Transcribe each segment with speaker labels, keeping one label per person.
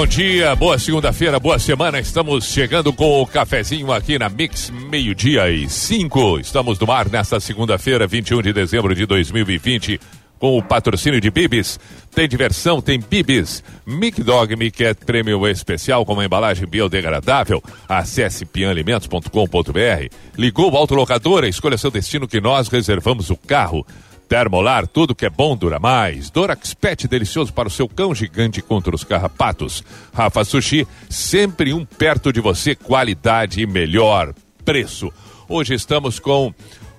Speaker 1: Bom dia, boa segunda-feira, boa semana. Estamos chegando com o cafezinho aqui na Mix, meio-dia e cinco. Estamos no ar nesta segunda-feira, 21 de dezembro de 2020, com o patrocínio de Bibis. Tem diversão, tem Bibis. Mic Dog Miquet Prêmio Especial com uma embalagem biodegradável. Acesse pianalimentos.com.br. Ligou o autolocadora, escolha seu destino que nós reservamos o carro. Termolar, tudo que é bom dura mais. Dorax Pet, delicioso para o seu cão gigante contra os carrapatos. Rafa Sushi, sempre um perto de você, qualidade e melhor preço. Hoje estamos com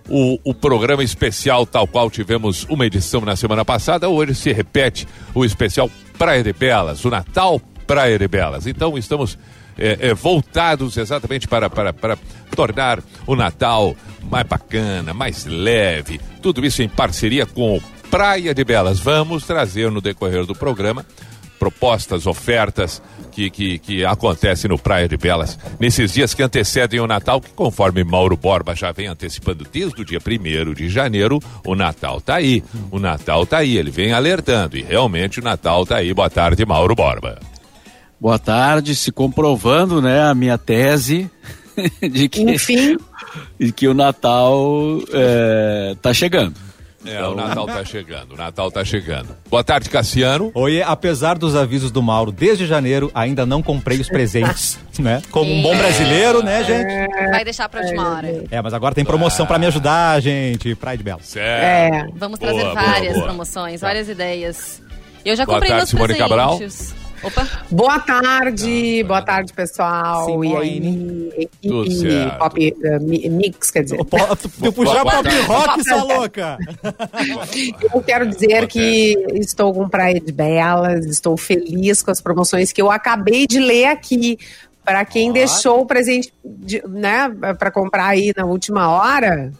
Speaker 1: o, o, programa especial, tal qual tivemos uma edição na semana passada. Hoje se repete o especial Praia de Belas, o Natal Praia de Belas. Então estamos é, é, voltados exatamente para, para, para tornar o Natal mais bacana, mais leve. Tudo isso em parceria com o Praia de Belas. Vamos trazer no decorrer do programa propostas, ofertas que, que, que acontecem no Praia de Belas nesses dias que antecedem o Natal, que conforme Mauro Borba já vem antecipando desde o dia 1 de janeiro, o Natal tá aí. O Natal tá aí, ele vem alertando e realmente o Natal tá aí. Boa tarde, Mauro Borba.
Speaker 2: Boa tarde, se comprovando, né, a minha tese de que,
Speaker 3: Enfim.
Speaker 2: de que o Natal é, tá chegando.
Speaker 1: É, então... o Natal tá chegando, o Natal tá chegando. Boa tarde, Cassiano.
Speaker 4: Oi, apesar dos avisos do Mauro, desde janeiro ainda não comprei os presentes, né? Como um bom brasileiro, né, gente?
Speaker 3: Vai deixar pra última hora.
Speaker 4: É, mas agora tem promoção pra me ajudar, gente. Praia de Belo.
Speaker 3: Certo. É. Vamos trazer boa, várias boa, boa. promoções, várias ideias. Eu já comprei
Speaker 1: boa tarde,
Speaker 3: meus
Speaker 1: Simone
Speaker 3: presentes.
Speaker 1: Cabral.
Speaker 3: Opa.
Speaker 5: Boa tarde, boa tarde, pessoal. Sim, e aí, equipe pop uh, mix, quer dizer.
Speaker 4: Tu puxar pop rock, sua louca.
Speaker 5: Eu quero dizer que estou com Praia de Belas, estou feliz com as promoções que eu acabei de ler aqui. Para quem ah. deixou o presente, de, né, para comprar aí na última hora,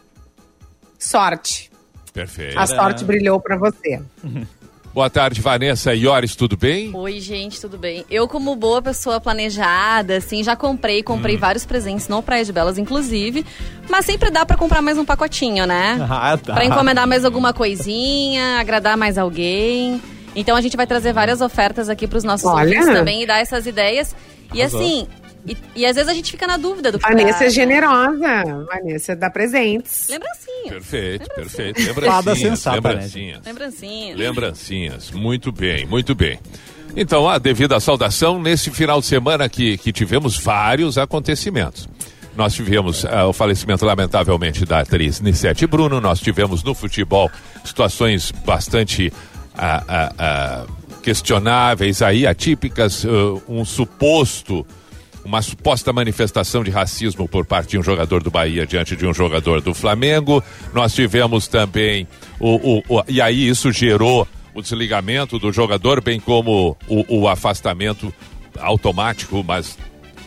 Speaker 5: sorte.
Speaker 1: Perfeito.
Speaker 5: A sorte brilhou para você.
Speaker 1: Boa tarde, Vanessa Iores, tudo bem?
Speaker 3: Oi, gente, tudo bem? Eu, como boa pessoa planejada, assim, já comprei, comprei hum. vários presentes no Praia de Belas, inclusive. Mas sempre dá para comprar mais um pacotinho, né? Ah, tá. Pra encomendar mais alguma coisinha, agradar mais alguém. Então a gente vai trazer várias ofertas aqui pros nossos Olha. ouvintes também e dar essas ideias. E assim, e, e, às vezes a gente fica na dúvida do que
Speaker 5: Vanessa é generosa. Vanessa dá presentes.
Speaker 3: Lembrancinhas.
Speaker 1: Perfeito, Lembrancinhas. perfeito. Lembrancinhas.
Speaker 4: sensata,
Speaker 1: lembrancinhas.
Speaker 3: Né? Lembrancinhas.
Speaker 1: Lembrancinhas. Muito bem, muito bem. Então, a devida saudação, nesse final de semana que, que tivemos vários acontecimentos. Nós tivemos uh, o falecimento, lamentavelmente, da atriz Nissete Bruno. Nós tivemos no futebol situações bastante uh, uh, questionáveis aí, atípicas. um suposto uma suposta manifestação de racismo por parte de um jogador do Bahia diante de um jogador do Flamengo. Nós tivemos também o, o, o e aí isso gerou o desligamento do jogador, bem como o, o afastamento automático, mas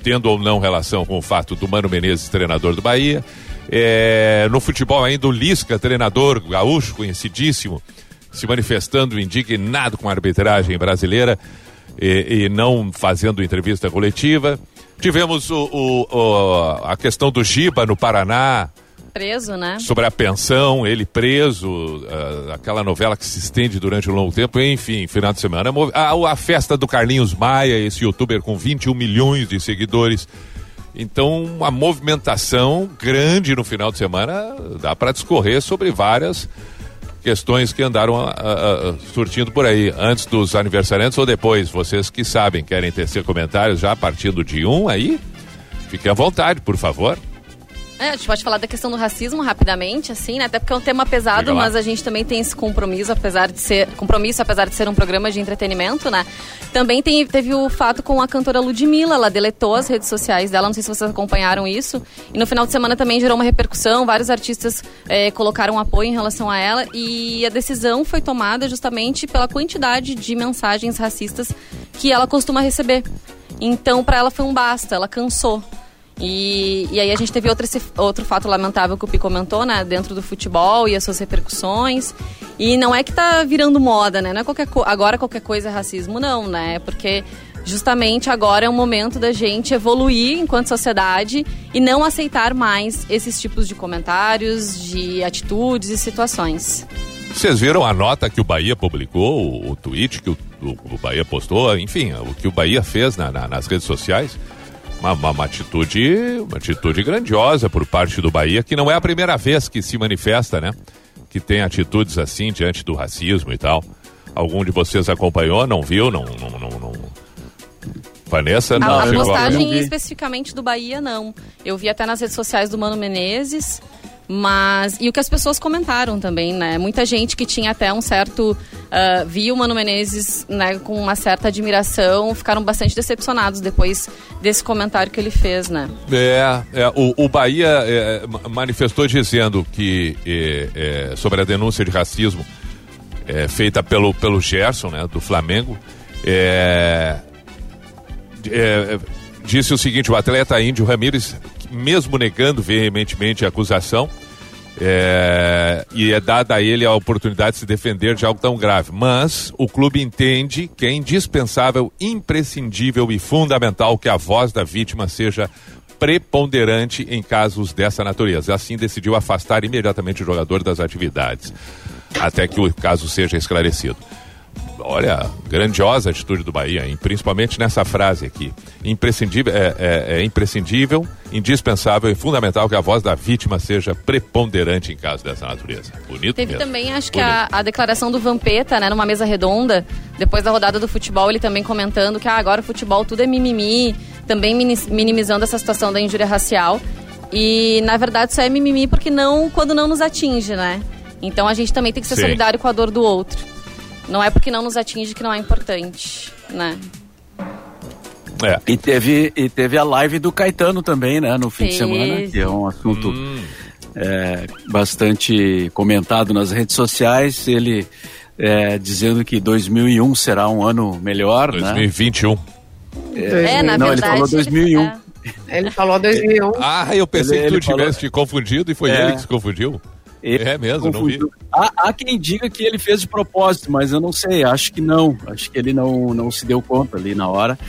Speaker 1: tendo ou não relação com o fato do Mano Menezes, treinador do Bahia. É, no futebol ainda o Lisca, treinador gaúcho, conhecidíssimo, se manifestando indignado com a arbitragem brasileira e, e não fazendo entrevista coletiva. Tivemos o, o, o, a questão do Giba no Paraná.
Speaker 3: Preso, né?
Speaker 1: Sobre a pensão, ele preso, uh, aquela novela que se estende durante um longo tempo, enfim, final de semana. A, a festa do Carlinhos Maia, esse youtuber com 21 milhões de seguidores. Então, uma movimentação grande no final de semana, dá para discorrer sobre várias questões que andaram a, a, a, surtindo por aí, antes dos aniversariantes ou depois. Vocês que sabem, querem tecer comentários já a partir do dia 1 aí? Fiquem à vontade, por favor.
Speaker 3: É, a gente pode falar da questão do racismo rapidamente, assim, né? Até porque é um tema pesado, mas a gente também tem esse compromisso, apesar de ser compromisso, apesar de ser um programa de entretenimento, né? Também tem, teve o fato com a cantora Ludmilla, ela deletou as redes sociais dela, não sei se vocês acompanharam isso. E no final de semana também gerou uma repercussão, vários artistas é, colocaram apoio em relação a ela e a decisão foi tomada justamente pela quantidade de mensagens racistas que ela costuma receber. Então, para ela foi um basta, ela cansou. E, e aí a gente teve outro, outro fato lamentável que o Pi comentou, né? Dentro do futebol e as suas repercussões. E não é que tá virando moda, né? Não é qualquer agora qualquer coisa é racismo, não, né? Porque justamente agora é o momento da gente evoluir enquanto sociedade e não aceitar mais esses tipos de comentários, de atitudes e situações.
Speaker 1: Vocês viram a nota que o Bahia publicou, o, o tweet que o, o, o, Bahia postou, enfim, o que o Bahia fez na, na, nas redes sociais? Uma, uma, uma, atitude, uma atitude grandiosa por parte do Bahia, que não é a primeira vez que se manifesta, né? Que tem atitudes assim diante do racismo e tal. Algum de vocês acompanhou, não viu, não, não, não, não Vanessa,
Speaker 3: não. A, a postagem especificamente do Bahia, não. Eu vi até nas redes sociais do Mano Menezes, mas. E o que as pessoas comentaram também, né? Muita gente que tinha até um certo. Uh, viu o Mano Menezes né, com uma certa admiração, ficaram bastante decepcionados depois desse comentário que ele fez, né?
Speaker 1: É, é o, o, Bahia é, manifestou dizendo que é, é, sobre a denúncia de racismo é, feita pelo, pelo Gerson, né, do Flamengo, é, disse o seguinte: o atleta índio Ramírez, mesmo negando veementemente a acusação, é, e é dada a ele a oportunidade de se defender de algo tão grave. Mas o clube entende que é indispensável, imprescindível e fundamental que a voz da vítima seja preponderante em casos dessa natureza. Assim decidiu afastar imediatamente o jogador das atividades, até que o caso seja esclarecido olha, grandiosa atitude do Bahia, hein? principalmente nessa frase aqui. Imprescindível, é, é, é, imprescindível, indispensável e fundamental que a voz da vítima seja preponderante em caso dessa natureza. Bonito
Speaker 3: Teve
Speaker 1: mesmo.
Speaker 3: também, acho Bonito. que a, a, declaração do Vampeta, né, numa mesa redonda, depois da rodada do futebol, ele também comentando que ah, agora o futebol tudo é mimimi, também minimizando essa situação da injúria racial. E, na verdade, isso é mimimi porque não, quando não nos atinge, né? Então a gente também tem que ser Sim. solidário com a dor do outro. Não é porque não nos atinge que não é importante, né?
Speaker 2: É. E teve, e teve a live do Caetano também, né, no fim de semana, que é um assunto hum. é, bastante comentado nas redes sociais. Ele é, dizendo que 2001 será um ano melhor,
Speaker 1: 2021.
Speaker 2: né? 2021. É, é, na não, verdade, ele falou 2001. Ele,
Speaker 5: ele falou 2001.
Speaker 1: Ah, eu pensei ele, que tu tivesse falou... te confundido e foi é. ele que se confundiu.
Speaker 2: Ele é mesmo, não vi. Há, há, quem diga que ele fez de propósito, mas eu não sei, acho que não. Acho que ele não, não se deu conta ali na hora.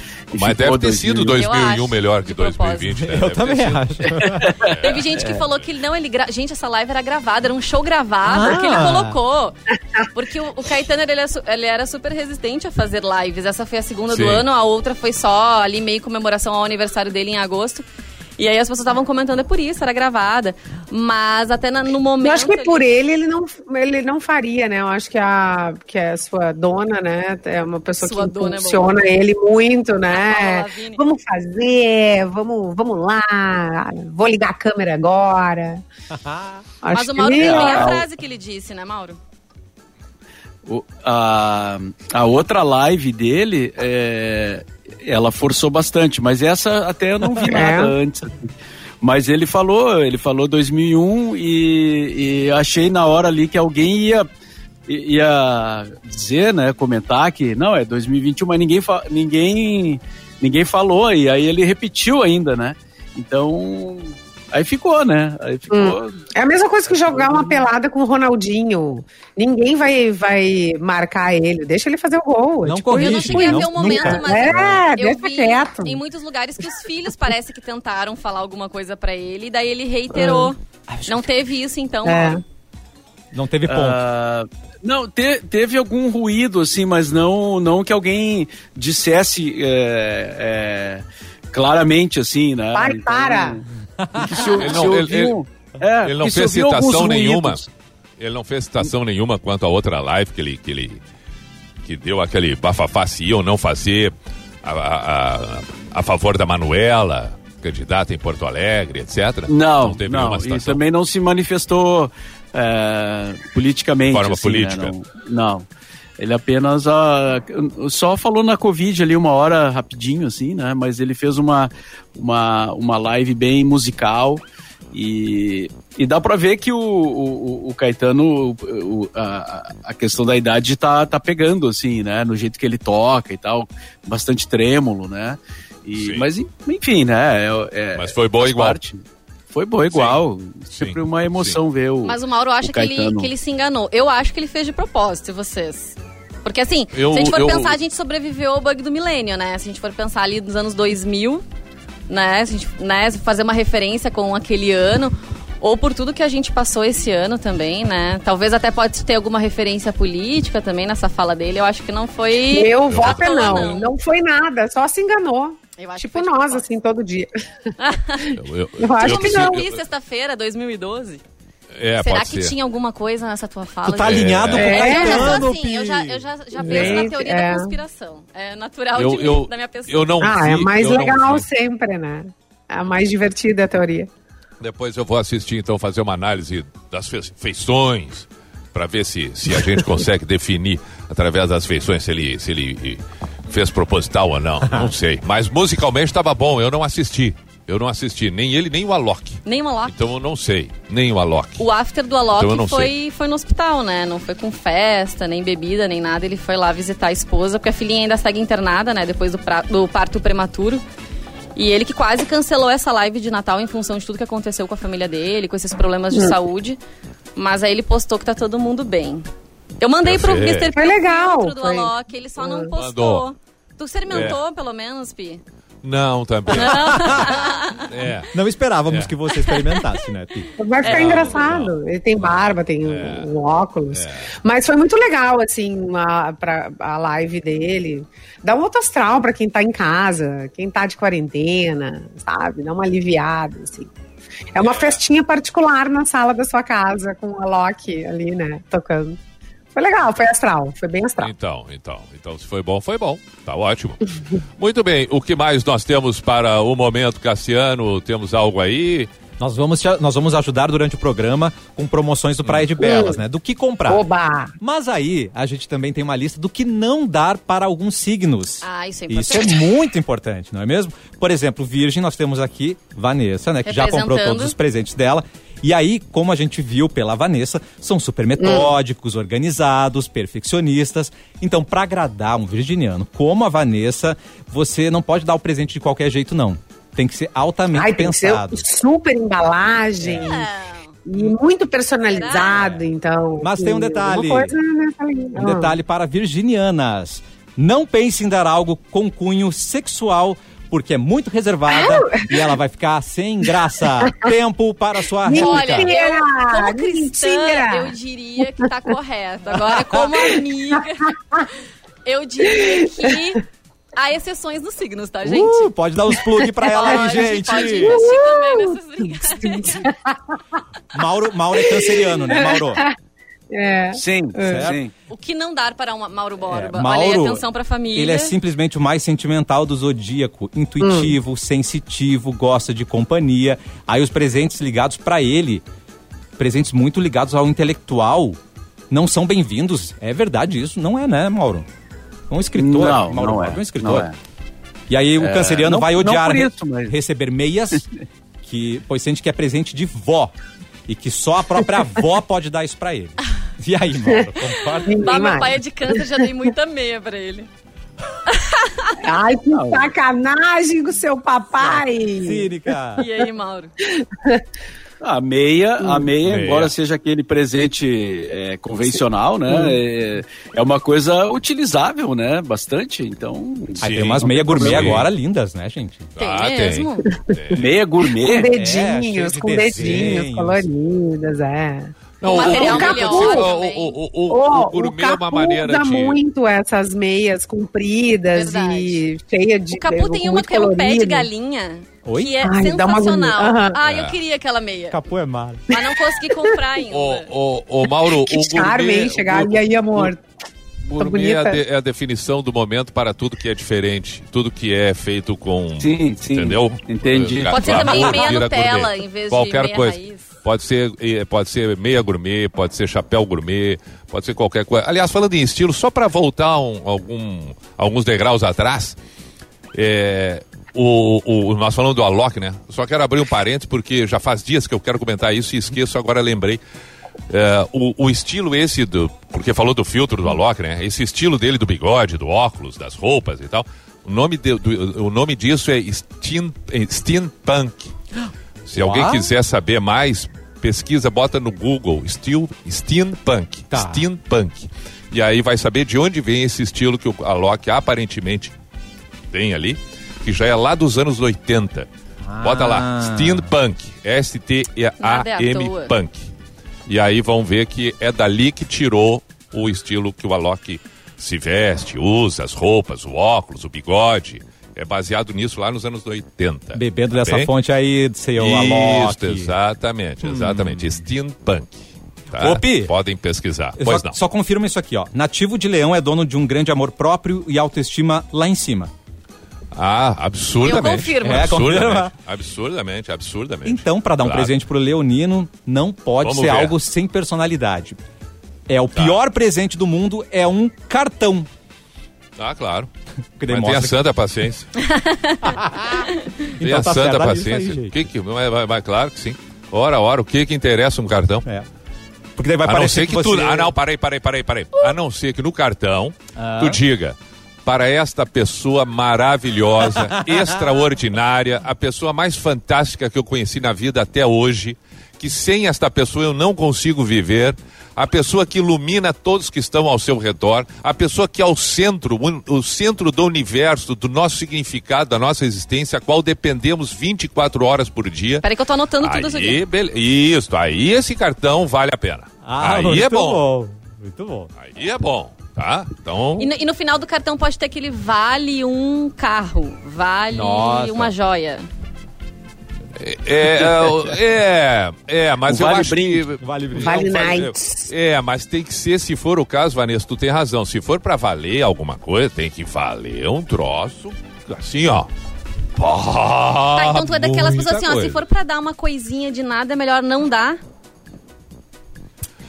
Speaker 1: Mas deve ter sido 2001 melhor que 2020, né?
Speaker 4: Eu
Speaker 1: deve
Speaker 4: também acho.
Speaker 3: É. Teve gente que falou que ele não, ele gra... gente, essa live era gravada, era um show gravado ah. que ele colocou. Porque o, o Caetano ele, ele, era super resistente a fazer lives. Essa foi a segunda Sim. do ano, a outra foi só ali meio comemoração ao aniversário dele em agosto. E aí as pessoas estavam comentando, é por isso, era gravada. Mas até na, no momento.
Speaker 5: Eu acho que por ele, ele não, ele não faria, né? Eu acho que a, que a sua dona, né? É uma pessoa sua que é funciona é ele muito, né? vamos fazer, vamos, vamos lá, vou ligar a câmera agora.
Speaker 3: Mas o Mauro tem a frase que ele disse, né, Mauro?
Speaker 2: O, a, a outra live dele é, ela forçou bastante, mas essa até eu não vi nada é. antes. Assim. Mas ele falou, ele falou 2001 e, e achei na hora ali que alguém ia ia dizer, né, comentar que não é 2021, mas ninguém ninguém ninguém falou e aí ele repetiu ainda, né? Então Aí ficou, né? Aí ficou. Hum.
Speaker 5: É a mesma coisa que jogar uma pelada com o Ronaldinho. Ninguém vai, vai marcar ele, deixa ele fazer o gol.
Speaker 3: Não tipo, corrige, eu não cheguei não, a ver um momento, nunca. mas
Speaker 5: é,
Speaker 3: eu
Speaker 5: deixa
Speaker 3: vi
Speaker 5: quieto.
Speaker 3: em muitos lugares que os filhos parece que tentaram falar alguma coisa para ele, e daí ele reiterou. Hum. Não teve isso, então. É.
Speaker 4: Não teve ponto. Uh,
Speaker 2: não, te, teve algum ruído, assim, mas não, não que alguém dissesse é, é, claramente, assim, né?
Speaker 5: Para, então, para!
Speaker 1: Se, ele não, ele, ele, é, ele não fez citação nenhuma. Ele não fez citação nenhuma quanto a outra live que ele, que ele que deu aquele bafafá se ia ou não fazer a, a, a, a favor da Manuela, candidata em Porto Alegre, etc.
Speaker 2: Não, não, não e também não se manifestou é, politicamente.
Speaker 1: Forma
Speaker 2: assim,
Speaker 1: política.
Speaker 2: Né? Não, não, Ele apenas uh, só falou na Covid ali uma hora rapidinho, assim, né? Mas ele fez uma, uma, uma live bem musical. E, e dá pra ver que o, o, o Caetano, o, a, a questão da idade tá, tá pegando, assim, né? No jeito que ele toca e tal, bastante trêmulo, né? E, mas, enfim, né? É, é,
Speaker 1: mas foi boa igual. Parte.
Speaker 2: Foi boa igual. Sim. Sempre uma emoção Sim. ver o.
Speaker 3: Mas o Mauro acha o que, ele, que ele se enganou. Eu acho que ele fez de propósito, vocês. Porque assim, eu, se a gente for eu... pensar, a gente sobreviveu ao bug do milênio, né? Se a gente for pensar ali nos anos 2000, né? Se a gente né, fazer uma referência com aquele ano, ou por tudo que a gente passou esse ano também, né? Talvez até pode ter alguma referência política também nessa fala dele. Eu acho que não foi.
Speaker 5: Eu voto não. não. Não foi nada, só se enganou. Tipo nós, assim, todo dia.
Speaker 3: eu, eu, eu acho eu, que não. sexta-feira, 2012. É, Será que ser. tinha alguma coisa nessa tua fala?
Speaker 4: Tu tá alinhado é. com o
Speaker 3: Caetano, assim, eu já, eu já, já penso na teoria é. da conspiração. É natural eu, de mim, da minha pessoa.
Speaker 1: Eu não
Speaker 5: ah, vi, é mais legal sempre, né? É a mais divertida a teoria.
Speaker 1: Depois eu vou assistir, então, fazer uma análise das feições, para ver se, se a gente consegue definir, através das feições, se ele, se ele fez proposital ou não. Não sei. Mas musicalmente estava bom, eu não assisti. Eu não assisti, nem ele, nem o Alok.
Speaker 3: Nem o Alok?
Speaker 1: Então eu não sei, nem o Alok.
Speaker 3: O after do Alok então foi, foi no hospital, né? Não foi com festa, nem bebida, nem nada. Ele foi lá visitar a esposa, porque a filhinha ainda segue internada, né? Depois do, pra, do parto prematuro. E ele que quase cancelou essa live de Natal em função de tudo que aconteceu com a família dele, com esses problemas de hum. saúde. Mas aí ele postou que tá todo mundo bem. Eu mandei pro Mr.
Speaker 5: Foi legal.
Speaker 3: do Alok, ele só não postou. Mandou. Tu experimentou, é. pelo menos, Pi?
Speaker 1: Não, também.
Speaker 4: Não, é. não esperávamos é. que você experimentasse, né, Pi?
Speaker 5: Vai ficar é. engraçado. Ele tem barba, tem é. um, óculos. É. Mas foi muito legal, assim, a, pra, a live dele. Dá um outro astral pra quem tá em casa, quem tá de quarentena, sabe? Dá uma aliviada, assim. É uma festinha particular na sala da sua casa, com a Loki ali, né, tocando. Foi legal, foi astral, foi bem astral.
Speaker 1: Então, então, então se foi bom, foi bom. Tá ótimo. Muito bem, o que mais nós temos para o momento, Cassiano? Temos algo aí?
Speaker 4: Nós vamos, nós vamos ajudar durante o programa com promoções do Praia de Belas, hum. né? Do que comprar.
Speaker 5: Oba!
Speaker 4: Mas aí, a gente também tem uma lista do que não dar para alguns signos.
Speaker 3: Ah, isso é importante.
Speaker 4: Isso é muito importante, não é mesmo? Por exemplo, Virgem, nós temos aqui Vanessa, né? Que já comprou todos os presentes dela. E aí, como a gente viu pela Vanessa, são super metódicos, hum. organizados, perfeccionistas. Então, para agradar um virginiano como a Vanessa, você não pode dar o presente de qualquer jeito, não. Tem que ser altamente Ai, pensado.
Speaker 5: super embalagem. É. E muito personalizado, então.
Speaker 4: Mas tem um detalhe. Um detalhe para virginianas. Não pense em dar algo com cunho sexual porque é muito reservada e ela vai ficar sem graça. Tempo para sua réplica.
Speaker 3: Olha, eu, como cristã, Mentira. eu diria que tá correto. Agora, como amiga, eu diria que Há exceções nos signos, tá, gente? Uh,
Speaker 4: pode dar os plug pra ela aí, gente.
Speaker 3: Pode investir também nessas
Speaker 4: Mauro, Mauro é canceriano, né, Mauro?
Speaker 5: É.
Speaker 2: Sim, é. sim.
Speaker 3: O que não dar para um Mauro Borba? É, Mauro, Olha aí, atenção para a família.
Speaker 4: Ele é simplesmente o mais sentimental do zodíaco, intuitivo, hum. sensitivo, gosta de companhia. Aí os presentes ligados para ele, presentes muito ligados ao intelectual, não são bem-vindos. É verdade isso, não é, né, Mauro? Um escritor,
Speaker 2: não,
Speaker 4: Mauro
Speaker 2: não
Speaker 4: Borba,
Speaker 2: é.
Speaker 4: um escritor. É. E aí o é, canceriano não, vai odiar
Speaker 2: isso, mas...
Speaker 4: receber meias, que pois sente que é presente de vó e que só a própria avó pode dar isso para ele. E aí, Mauro, concorda?
Speaker 3: Mas meu pai é de câncer, já dei muita meia pra ele.
Speaker 5: Ai, que sacanagem com seu papai!
Speaker 4: Cínica!
Speaker 3: E aí, Mauro?
Speaker 2: A meia, a meia, meia, embora seja aquele presente é, convencional, né? Hum. É, é, uma coisa utilizável, né? Bastante. Então.
Speaker 4: Aí tem umas meia gourmet agora lindas, né, gente?
Speaker 3: Tem ah, mesmo?
Speaker 2: Tem. Meia gourmet.
Speaker 5: Com dedinhos, é, com dedinhos coloridas, é.
Speaker 3: Não, o, material
Speaker 5: o. O, o, o, o, gourmet é uma maneira usa de... muito essas meias compridas Verdade. e cheia de...
Speaker 3: O Capu tem uma que é um pé de galinha. Oi? Que é Ai, sensacional. Uhum. Ah, eu queria aquela meia.
Speaker 4: Capu é malo.
Speaker 3: Mas não consegui comprar ainda.
Speaker 1: Ô, ô, ô Mauro,
Speaker 5: que o charme, gourmet... Hein, chegar e aí, amor.
Speaker 1: Gourmet é a, de, é a, definição do momento para tudo que é diferente, tudo que é feito com.
Speaker 2: Sim, sim.
Speaker 1: Entendeu?
Speaker 2: Entendi.
Speaker 3: Pode ser também meia Nutella em vez
Speaker 1: Qualquer
Speaker 3: de meia
Speaker 1: coisa.
Speaker 3: raiz.
Speaker 1: Pode ser, pode ser meia gourmet, pode ser chapéu gourmet, pode ser qualquer coisa. Aliás, falando em estilo, só para voltar um, algum, alguns degraus atrás, é, o, o, nós falamos do Alok, né? Só quero abrir um parênteses, porque já faz dias que eu quero comentar isso e esqueço, agora lembrei. É, o, o, estilo esse do. Porque falou do filtro do Alok, né? Esse estilo dele do bigode, do óculos, das roupas e tal. O nome, de, do, o nome disso é Steam, Steampunk. Se Uau. alguém quiser saber mais, pesquisa, bota no Google Steel, Steampunk. Tá. Steampunk. E aí vai saber de onde vem esse estilo que o Alok aparentemente tem ali, que já é lá dos anos 80. Ah. Bota lá, Steampunk, S-T-A-M Punk. E aí vão ver que é dali que tirou o estilo que o Alok se veste, usa, as roupas, o óculos, o bigode. É baseado nisso lá nos anos 80.
Speaker 4: Bebendo tá dessa bem? fonte aí, seu Alok. Isso,
Speaker 1: exatamente, exatamente. Hum. Steampunk. Tá? Opi. Podem pesquisar. Pois
Speaker 4: só,
Speaker 1: não.
Speaker 4: Só confirma isso aqui, ó. Nativo de Leão é dono de um grande amor próprio e autoestima lá em cima.
Speaker 1: Ah, absurdamente. Eu
Speaker 3: confirmo.
Speaker 1: É, absurdamente, absurdamente, absurdamente.
Speaker 4: Então, para dar um claro. presente pro Leonino, não pode Vamos ser ver. algo sem personalidade. É o tá. pior presente do mundo, é um cartão.
Speaker 1: Ah, claro. Que Mas tenha santa paciência. tenha então, tá santa paciência. Aí, que que, mas, mas, claro que sim. Ora, ora, o que que interessa um cartão? É. Porque daí vai a parecer não ser que, que você... tu... Ah, não, parei, parei, parei, parei. A não ser que no cartão ah. tu diga para esta pessoa maravilhosa, extraordinária, a pessoa mais fantástica que eu conheci na vida até hoje, que sem esta pessoa eu não consigo viver, a pessoa que ilumina todos que estão ao seu redor, a pessoa que é o centro, o, centro do universo, do nosso significado, da nossa existência, a qual dependemos 24 horas por dia.
Speaker 3: Peraí que eu tô anotando aí, tudo isso aqui.
Speaker 1: Isso, aí esse cartão vale a pena.
Speaker 4: Ah, aí é bom. bom. Muito bom.
Speaker 1: Aí é bom. Tá? Então.
Speaker 3: E no, e no, final do cartão pode ter aquele vale um carro, vale Nossa. uma joia.
Speaker 1: É, é, é, é, mas eu vale acho que...
Speaker 5: Vale, vale nights.
Speaker 1: É, mas tem que ser, se for o caso, Vanessa, tu tem razão. Se for para valer alguma coisa, tem que valer um troço, assim, ó.
Speaker 3: tá, então tu é daquelas pessoas assim, ó, se for para dar uma coisinha de nada, é melhor não dar.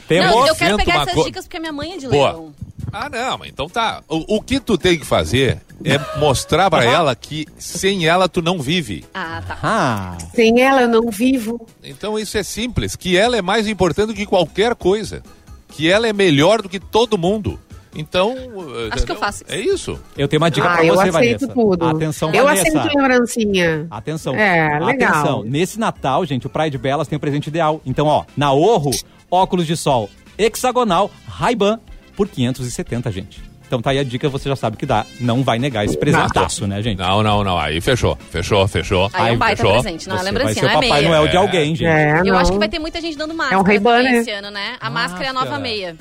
Speaker 1: Tem não,
Speaker 3: eu quero pegar essas dicas porque a minha mãe é de Boa. leão.
Speaker 1: Ah, não, então tá. O, o que tu tem que fazer é mostrar para ela que sem ela tu não vive.
Speaker 3: Ah, tá. Ah.
Speaker 5: Sem ela eu não vivo.
Speaker 1: Então isso é simples, que ela é mais importante do que qualquer coisa. Que ela é melhor do que todo mundo. Então,
Speaker 3: acho que eu faço.
Speaker 1: Isso. É isso.
Speaker 4: Eu tenho uma dica ah, para você, Vanessa.
Speaker 5: Eu aceito tudo.
Speaker 4: Atenção,
Speaker 5: eu
Speaker 4: Vanessa.
Speaker 5: aceito lembrancinha.
Speaker 4: Atenção.
Speaker 5: É, legal. Atenção.
Speaker 4: Nesse Natal, gente, o Pride Belas tem o presente ideal. Então, ó, na Orro, óculos de sol hexagonal Ray-Ban por 570, gente. Então tá aí a dica, você já sabe que dá. Não vai negar esse presentaço, né, gente?
Speaker 1: Não, não, não. Aí fechou. Fechou, fechou.
Speaker 3: Aí é um baita
Speaker 1: fechou.
Speaker 3: presente, não é lembrancinha,
Speaker 4: vai ser o Papai Noel de é. alguém, gente.
Speaker 3: É, Eu acho que vai ter muita gente dando máscara é um né? esse ano, né? A máscara é a nova meia.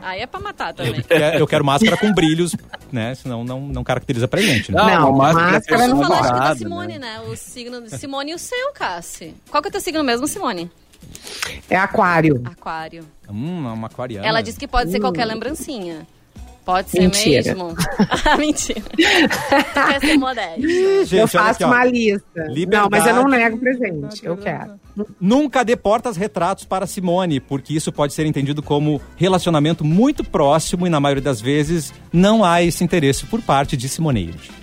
Speaker 3: Aí é pra matar também. Eu
Speaker 4: quero, eu quero máscara com brilhos, né? Senão não, não caracteriza pra gente,
Speaker 5: né? Não, não máscara, máscara
Speaker 3: não falaste da Simone, né? né? O signo de Simone e o seu, Cassi. Qual que é o teu signo mesmo, Simone?
Speaker 5: É aquário.
Speaker 3: Aquário.
Speaker 4: Hum, é uma aquariana.
Speaker 3: Ela disse que pode ser qualquer lembrancinha. Pode ser Mentira. mesmo. Ah, mentira. Quer ser modesto.
Speaker 5: Gente, eu faço aqui, uma lista. Liberdade. Não, mas eu não nego presente. Eu quero.
Speaker 4: Nunca dê portas retratos para Simone, porque isso pode ser entendido como relacionamento muito próximo e na maioria das vezes não há esse interesse por parte de Simoneide.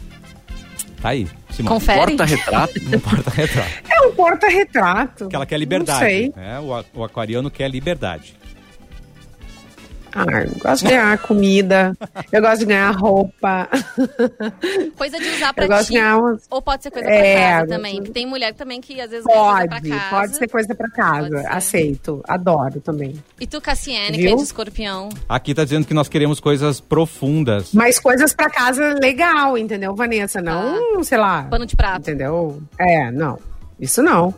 Speaker 4: Tá aí.
Speaker 3: Simone. Confere.
Speaker 4: Porta-retrato? um porta-retrato.
Speaker 5: É um porta-retrato.
Speaker 4: Que ela quer liberdade. Não sei. Né? O, o aquariano quer liberdade.
Speaker 5: Ah, eu gosto de ganhar comida, eu gosto de ganhar roupa.
Speaker 3: Coisa de usar pra eu ti. Umas... Ou pode ser coisa pra é, casa também. Que tem mulher também que às vezes
Speaker 5: pode, coisa pra casa. Pode ser coisa pra casa. Aceito. Adoro também.
Speaker 3: E tu, Cassiane, Viu? que é de escorpião?
Speaker 4: Aqui tá dizendo que nós queremos coisas profundas.
Speaker 5: Mas coisas pra casa legal, entendeu, Vanessa? Não, ah. sei lá.
Speaker 3: Pano de prato.
Speaker 5: Entendeu? É, não. Isso não.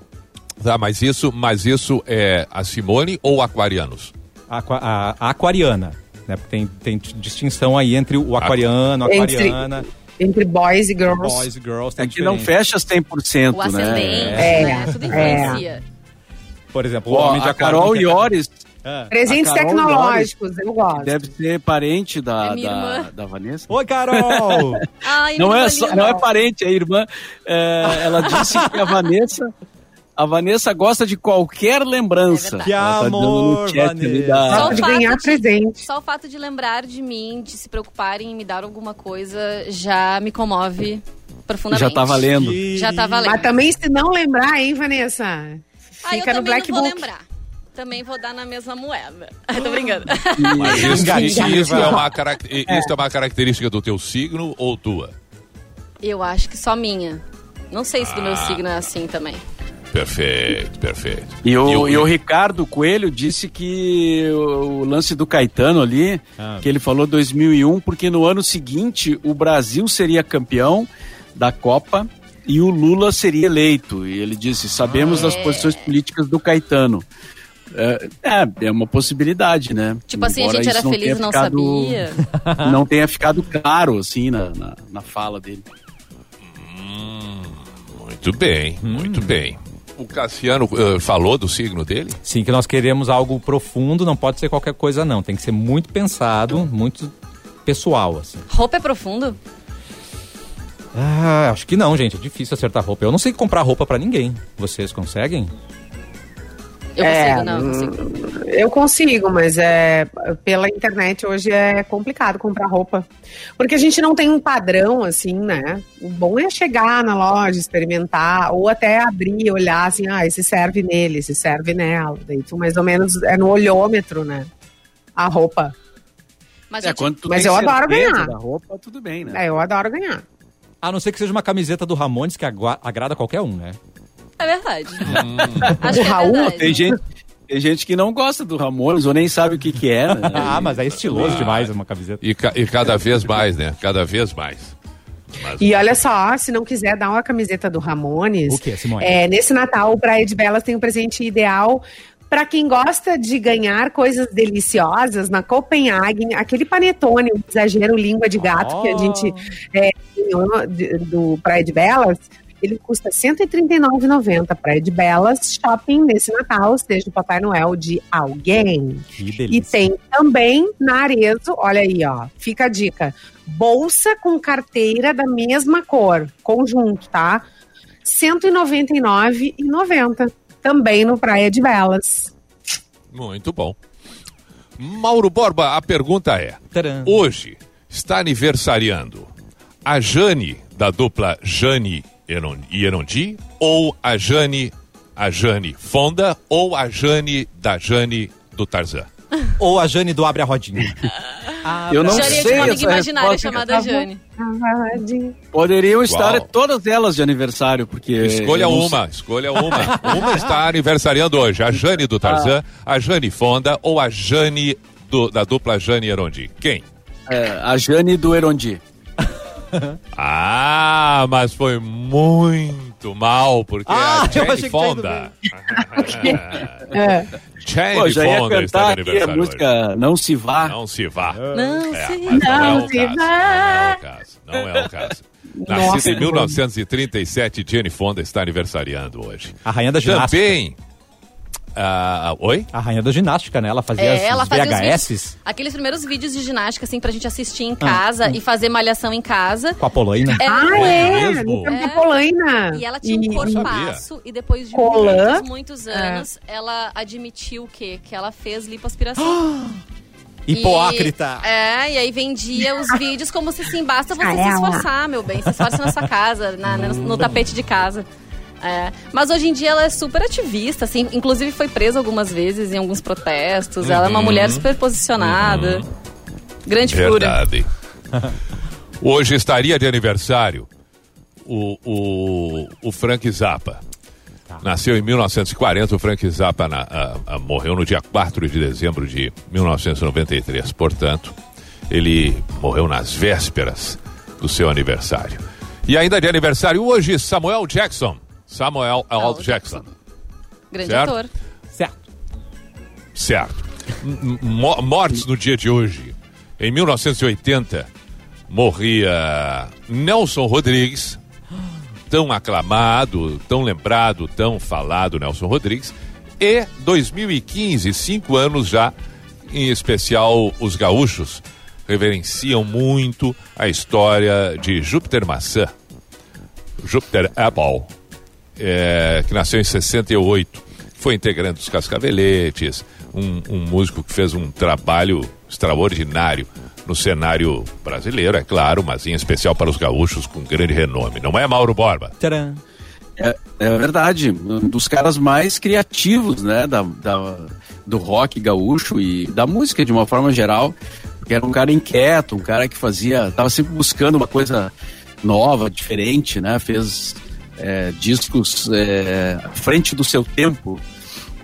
Speaker 1: Tá, mas isso, mas isso é a Simone ou aquarianos?
Speaker 4: A, a, aquariana. Né? Tem, tem distinção aí entre o aquariano, a aquariana.
Speaker 5: Entre, entre boys e girls.
Speaker 4: Boys e girls
Speaker 2: tem é que não fecha 100%,
Speaker 3: o né? É, né? Tudo influencia. É.
Speaker 4: Por exemplo, o homem de
Speaker 2: a Carol Iores
Speaker 5: é. Presentes tecnológicos, eu gosto.
Speaker 2: Deve ser parente da, é da, da, Vanessa.
Speaker 4: Oi, Carol!
Speaker 3: Ai,
Speaker 2: não, é só, não é parente, é irmã. É, ela disse que a Vanessa a Vanessa gosta de qualquer lembrança. É
Speaker 4: que tá amor, Vanessa. Da...
Speaker 5: Só, de ganhar de, presente.
Speaker 3: só o fato de lembrar de mim, de se preocuparem em me dar alguma coisa, já me comove profundamente.
Speaker 2: Já tá valendo.
Speaker 3: Já tá valendo.
Speaker 5: Mas também se não lembrar, hein, Vanessa?
Speaker 3: Ah, Fica no Black não vou Book. lembrar também vou dar na mesma moeda. tô brincando.
Speaker 1: Mas isso, isso, é uma, isso é uma característica do teu signo ou tua?
Speaker 3: Eu acho que só minha. Não sei se do meu ah. signo é assim também.
Speaker 1: Perfeito, perfeito.
Speaker 2: E o, e o, e o Ricardo Coelho disse que o, o lance do Caetano ali, ah. que ele falou 2001, porque no ano seguinte o Brasil seria campeão da Copa e o Lula seria eleito. E ele disse: sabemos ah, das é. posições políticas do Caetano. É, é, é uma possibilidade, né?
Speaker 3: Tipo assim, Embora a gente era feliz e não ficado, sabia.
Speaker 2: Não tenha ficado claro, assim, na, na, na fala dele.
Speaker 1: Hum, muito bem, hum. muito bem. O Cassiano uh, falou do signo dele?
Speaker 4: Sim, que nós queremos algo profundo, não pode ser qualquer coisa, não. Tem que ser muito pensado, muito pessoal, assim.
Speaker 3: Roupa é profundo?
Speaker 4: Ah, acho que não, gente. É difícil acertar roupa. Eu não sei comprar roupa para ninguém. Vocês conseguem?
Speaker 3: Eu é, consigo, não, eu consigo.
Speaker 5: Eu consigo, mas é pela internet hoje é complicado comprar roupa. Porque a gente não tem um padrão, assim, né? O bom é chegar na loja, experimentar, ou até abrir e olhar assim, ah, esse serve nele, esse serve nela. Daí tu mais ou menos é no olhômetro, né? A roupa.
Speaker 2: Mas, é, quando tu mas eu adoro ganhar. Da roupa, tudo bem, né?
Speaker 5: É, eu adoro ganhar.
Speaker 4: A não ser que seja uma camiseta do Ramones que agrada qualquer um, né?
Speaker 3: É verdade. Hum.
Speaker 2: Acho do é Raul, verdade. tem gente. Tem gente que não gosta do Ramones ou nem sabe o que, que é. Né?
Speaker 4: ah, mas é estiloso ah, demais uma camiseta.
Speaker 1: E, ca e cada vez mais, né? Cada vez mais.
Speaker 5: Mas... E olha só, se não quiser dar uma camiseta do Ramones,
Speaker 4: o que, Simone?
Speaker 5: É, nesse Natal o Praia de Belas tem um presente ideal para quem gosta de ganhar coisas deliciosas na Copenhagen, aquele panetone, o exagero língua de gato oh. que a gente é, do Praia de Belas, ele custa R$ 139,90 para de Belas Shopping nesse Natal, seja o Papai Noel de alguém. E tem também na Arezo, olha aí, ó, fica a dica, bolsa com carteira da mesma cor, conjunto, tá? R$ 199,90, também no Praia de Belas.
Speaker 1: Muito bom. Mauro Borba, a pergunta é: Tcharam. hoje está aniversariando a Jane da dupla Jane Ierondi ou a Jane, a Jane Fonda ou a Jane da Jane do Tarzan?
Speaker 4: ou a Jane do Abre a Rodinha?
Speaker 3: Ah, eu não Jane sei. É de uma amiga imaginária chamada tá Jane.
Speaker 2: Poderiam estar Uau. todas elas de aniversário, porque.
Speaker 1: Escolha uma, escolha uma. uma está aniversariando hoje. A Jane do Tarzan, ah. a Jane Fonda ou a Jane do, da dupla Jane Erondi? Quem?
Speaker 2: É, a Jane do Erondi.
Speaker 1: ah, mas foi muito mal, porque ah, a Jane Fonda.
Speaker 2: é. Jane Pô, já Fonda ia cantar aqui a música hoje. Não Se Vá.
Speaker 1: Não Se Vá.
Speaker 3: Não, é,
Speaker 1: se, não, não, é se vá. Não é o caso. Não é o caso. Nascida em 1937, Jane Fonda está aniversariando hoje.
Speaker 4: A rainha da ginástica.
Speaker 1: Também Uh, oi?
Speaker 4: A rainha da ginástica, né? Ela fazia é, ela fazia VHS.
Speaker 3: Vídeos, aqueles primeiros vídeos de ginástica, assim, pra gente assistir em casa ah, e fazer malhação em casa.
Speaker 4: Com a Polaina.
Speaker 5: É, ah, é? Tempo é. Polaina.
Speaker 3: E ela tinha um corpaço e depois de muitos, muitos é. anos, é. ela admitiu o quê? Que ela fez lipoaspiração.
Speaker 4: Hipócrita!
Speaker 3: E, é, e aí vendia os vídeos como se sim, basta você se esforçar, meu bem. Se esforce na sua casa, na, no, no tapete de casa. É. Mas hoje em dia ela é super ativista, assim, inclusive foi presa algumas vezes em alguns protestos. Uhum. Ela é uma uhum. mulher super posicionada. Uhum. Grande
Speaker 1: Verdade. figura. hoje estaria de aniversário o, o, o Frank Zappa. Tá. Nasceu em 1940, o Frank Zappa na, a, a, morreu no dia 4 de dezembro de 1993. Portanto, ele morreu nas vésperas do seu aniversário. E ainda de aniversário hoje, Samuel Jackson. Samuel L. Jackson.
Speaker 3: Grande certo? ator.
Speaker 1: Certo. Certo. Mortes no dia de hoje. Em 1980, morria Nelson Rodrigues, tão aclamado, tão lembrado, tão falado Nelson Rodrigues. E 2015, cinco anos já, em especial os gaúchos, reverenciam muito a história de Júpiter Maçã, Júpiter Apple, é, que nasceu em 68, foi integrante dos Cascaveletes, um, um músico que fez um trabalho extraordinário no cenário brasileiro, é claro, mas em especial para os gaúchos com grande renome. Não é, Mauro Borba?
Speaker 2: Tcharam. É, é verdade, um dos caras mais criativos, né, da, da, do rock gaúcho e da música de uma forma geral, porque era um cara inquieto, um cara que fazia, estava sempre buscando uma coisa nova, diferente, né, fez é, discos é, à frente do seu tempo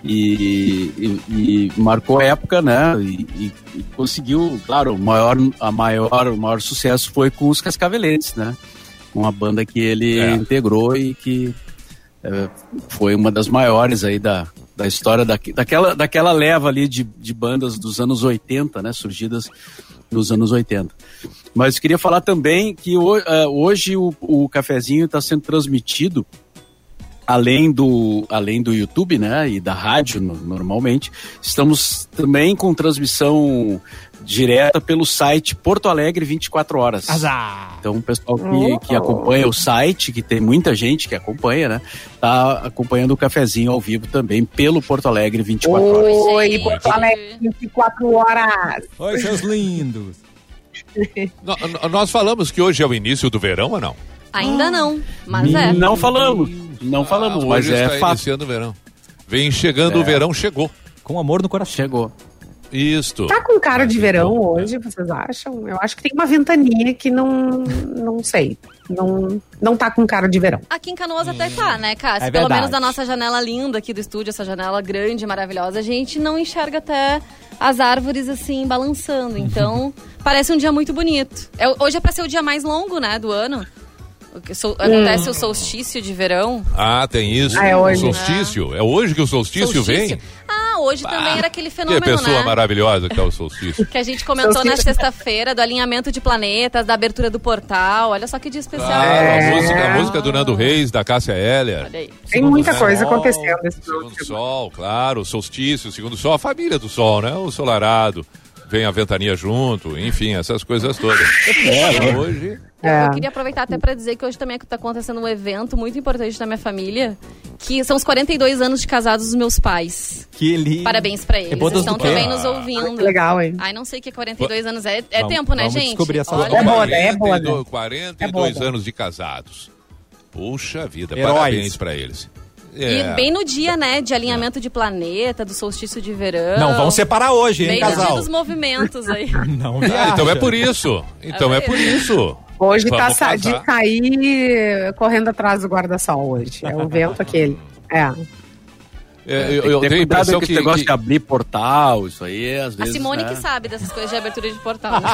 Speaker 2: e, e, e marcou a época, né? E, e, conseguiu, claro, o maior, a maior, o maior sucesso foi com os Cascaveletes, né? uma banda que ele é. integrou e que é, foi uma das maiores aí da, da história da, daquela, daquela leva ali de, de bandas dos anos 80, né? Surgidas nos anos 80. Mas queria falar também que uh, hoje o, o cafezinho está sendo transmitido além do, além do YouTube, né, e da rádio no, normalmente, estamos também com transmissão direta pelo site Porto Alegre 24 horas.
Speaker 4: Azar.
Speaker 2: Então o pessoal que, que acompanha o site, que tem muita gente que acompanha, né, tá acompanhando o cafezinho ao vivo também pelo Porto Alegre 24 horas.
Speaker 5: Oi, Porto Alegre 24 horas.
Speaker 4: Oi, seus lindos.
Speaker 1: Nós falamos que hoje é o início do verão ou não?
Speaker 3: Ainda não, mas é.
Speaker 2: Não falamos. Não falamos, ah, mas é
Speaker 1: está fato. iniciando o verão. Vem chegando é. o verão, chegou.
Speaker 4: Com amor no coração.
Speaker 2: Chegou.
Speaker 1: Isto.
Speaker 5: Tá com cara de verão hoje, vocês acham? Eu acho que tem uma ventania que não. Não sei. Não, não tá com cara de verão.
Speaker 3: Aqui em Canoas hum. até tá, né, Cássio? É Pelo menos da nossa janela linda aqui do estúdio, essa janela grande, maravilhosa, a gente não enxerga até as árvores assim balançando. Então, parece um dia muito bonito. É, hoje é pra ser o dia mais longo, né, do ano. Acontece hum. o solstício de verão.
Speaker 1: Ah, tem isso. Ah, é hoje. O solstício. É hoje que o solstício, solstício. vem?
Speaker 3: Ah, hoje bah. também era aquele fenômeno,
Speaker 1: Que pessoa
Speaker 3: né?
Speaker 1: maravilhosa que é o solstício.
Speaker 3: que a gente comentou solstício. na sexta-feira do alinhamento de planetas, da abertura do portal. Olha só que dia especial. Ah,
Speaker 1: é. a, música, a música do Nando Reis, da Cássia Heller. Olha aí.
Speaker 5: Tem muita coisa acontecendo.
Speaker 1: Segundo sol, claro, o solstício, segundo sol, a família do sol, né? O solarado vem a ventania junto, enfim, essas coisas todas. É,
Speaker 3: hoje. É. Eu queria aproveitar até para dizer que hoje também está acontecendo um evento muito importante na minha família, que são os 42 anos de casados dos meus pais.
Speaker 4: Que lindo.
Speaker 3: Parabéns para eles. É estão também nos ouvindo. Ah,
Speaker 5: legal, hein?
Speaker 3: Ai, não sei que 42 anos é. É vamos, tempo, né, vamos gente?
Speaker 4: Descobrir essa
Speaker 1: Olha, é boa, é boa. 42 é anos de casados. Puxa vida, Heróis. parabéns para eles.
Speaker 3: É. E bem no dia, né, de alinhamento de planeta, do solstício de verão.
Speaker 4: Não, vamos separar hoje, hein,
Speaker 3: bem
Speaker 4: casal? Bem
Speaker 3: no dia dos movimentos aí.
Speaker 1: Não ah, então é por isso. Então é, é por isso.
Speaker 5: Hoje tá vamos tá casar. de sair correndo atrás do guarda-sol hoje. É o vento aquele. É.
Speaker 2: É, eu, eu tenho a impressão que, que negócio de abrir portal, isso aí, às vezes.
Speaker 3: A Simone né? que sabe dessas coisas de abertura de portal. Né?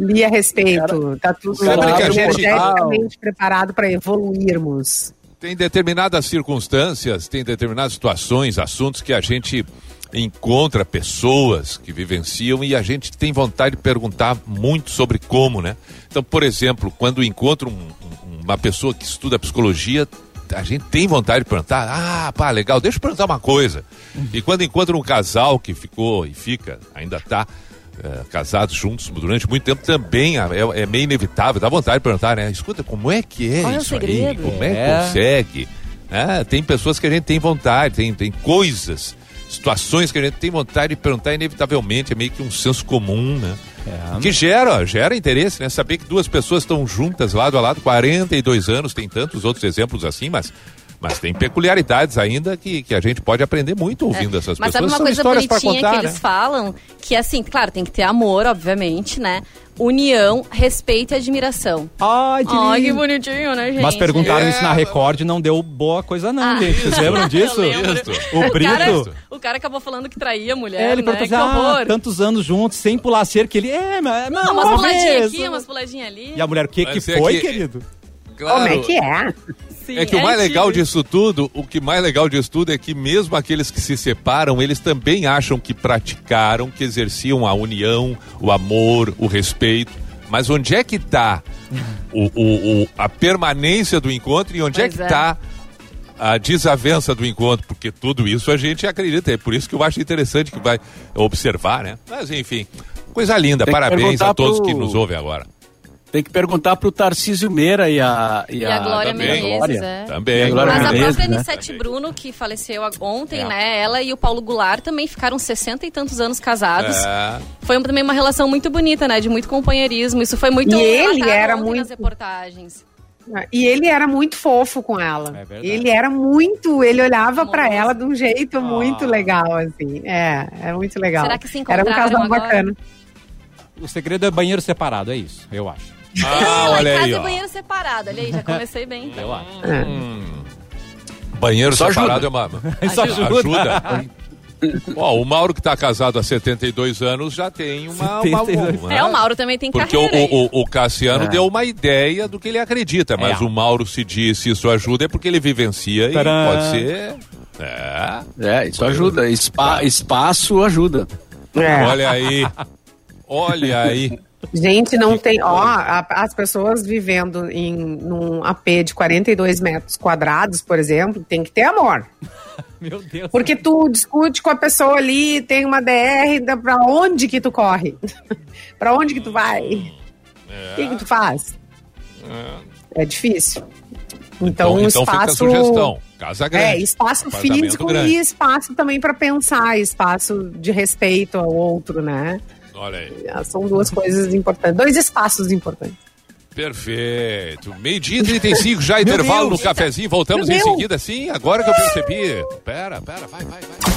Speaker 5: Li a respeito. Tá tudo
Speaker 1: a gente...
Speaker 5: preparado para evoluirmos.
Speaker 1: Tem determinadas circunstâncias, tem determinadas situações, assuntos que a gente encontra pessoas que vivenciam e a gente tem vontade de perguntar muito sobre como, né? Então, por exemplo, quando encontro um, uma pessoa que estuda psicologia, a gente tem vontade de perguntar, ah, pá, legal, deixa eu perguntar uma coisa. E quando encontra um casal que ficou e fica, ainda está é, casados juntos durante muito tempo, também é, é, meio inevitável, dá vontade de perguntar, né? Escuta, como é que é Qual isso é aí? Como é que é. consegue? É, tem pessoas que a gente tem vontade, tem, tem coisas, situações que a gente tem vontade de perguntar, inevitavelmente, é meio que um senso comum, né? É. Que gera, gera interesse, né? Saber que duas pessoas estão juntas lado a lado, 42 anos, tem tantos outros exemplos assim, mas mas tem peculiaridades ainda que, que a gente pode aprender muito ouvindo é. essas
Speaker 3: mas
Speaker 1: pessoas.
Speaker 3: Mas sabe uma São coisa bonitinha contar, que eles né? falam? Que assim, claro, tem que ter amor, obviamente, né? União, respeito e admiração.
Speaker 4: Ai, que,
Speaker 3: Ai, que bonitinho, né, gente?
Speaker 4: Mas perguntaram é. isso na Record e não deu boa coisa não, ah, gente. Vocês lembram disso?
Speaker 1: O
Speaker 3: Brito. O cara, o cara, acabou falando que traía a mulher, é, ele né?
Speaker 4: Que ah, tantos anos juntos, sem pular cerca. Ele, é, mas... Não,
Speaker 3: umas puladinhas aqui, umas puladinhas ali.
Speaker 4: E a mulher, o que, que foi, que... querido?
Speaker 5: Claro. Como é que é?
Speaker 1: Sim, é que é o mais legal disso tudo, o que mais legal disso tudo é que mesmo aqueles que se separam, eles também acham que praticaram, que exerciam a união, o amor, o respeito. Mas onde é que está o, o, o, a permanência do encontro e onde é pois é que está a desavença do encontro? Porque tudo isso a gente acredita. É por isso que eu acho interessante que vai observar, né? Mas enfim, coisa linda. Parabéns a todos pro... que nos ouvem agora.
Speaker 2: Tem que perguntar pro Tarcísio Meira e a,
Speaker 3: e, e a, a Glória também. Menezes, é.
Speaker 1: Também.
Speaker 3: Glória Mas Menezes, a própria né? Anissete Bruno, que faleceu ontem, é. né? Ela e o Paulo Goulart também ficaram 60 e tantos anos casados. É. Foi também uma relação muito bonita, né? De muito companheirismo. Isso foi muito
Speaker 5: E ele era muito
Speaker 3: nas reportagens.
Speaker 5: E ele era muito fofo com ela. É ele era muito, ele olhava para ela de um jeito muito legal, assim. É, é muito legal.
Speaker 3: Será que se encontraram
Speaker 5: Era um casal
Speaker 3: agora?
Speaker 5: bacana.
Speaker 4: O segredo é banheiro separado, é isso, eu acho.
Speaker 1: Ah, olha aí.
Speaker 3: Casa ó. banheiro separado. Olha aí, já comecei bem.
Speaker 1: Eu acho. Hum. Banheiro Só separado ajuda. é uma.
Speaker 4: Só ajuda. ajuda.
Speaker 1: Ó, o Mauro que está casado há 72 anos já tem uma... 72.
Speaker 3: uma, uma é, o Mauro também tem
Speaker 1: Porque
Speaker 3: carreira.
Speaker 1: Porque o, o, o, Cassiano é. deu uma ideia do que ele acredita, mas é. o Mauro se diz se isso ajuda é porque ele vivencia Tcharam. e pode ser...
Speaker 2: É, é isso ajuda. Espa, espaço ajuda.
Speaker 1: É. Olha aí. Olha aí.
Speaker 5: Gente, não tem. Ó, a, as pessoas vivendo em num AP de 42 metros quadrados, por exemplo, tem que ter amor. Meu Deus. Porque tu discute com a pessoa ali, tem uma DR, pra onde que tu corre? pra onde que tu vai? É. O que, que tu faz? É, é difícil. Então, então, então espaço.
Speaker 1: sugestão. Casa grande.
Speaker 5: É, espaço físico grande. e espaço também para pensar, espaço de respeito ao outro, né?
Speaker 1: Olha aí.
Speaker 5: É, são duas coisas importantes, dois espaços importantes.
Speaker 1: Perfeito. Meio-dia e 35, já intervalo no cafezinho. Voltamos em Deus. seguida, sim. Agora que eu percebi. Pera, pera, vai, vai, vai.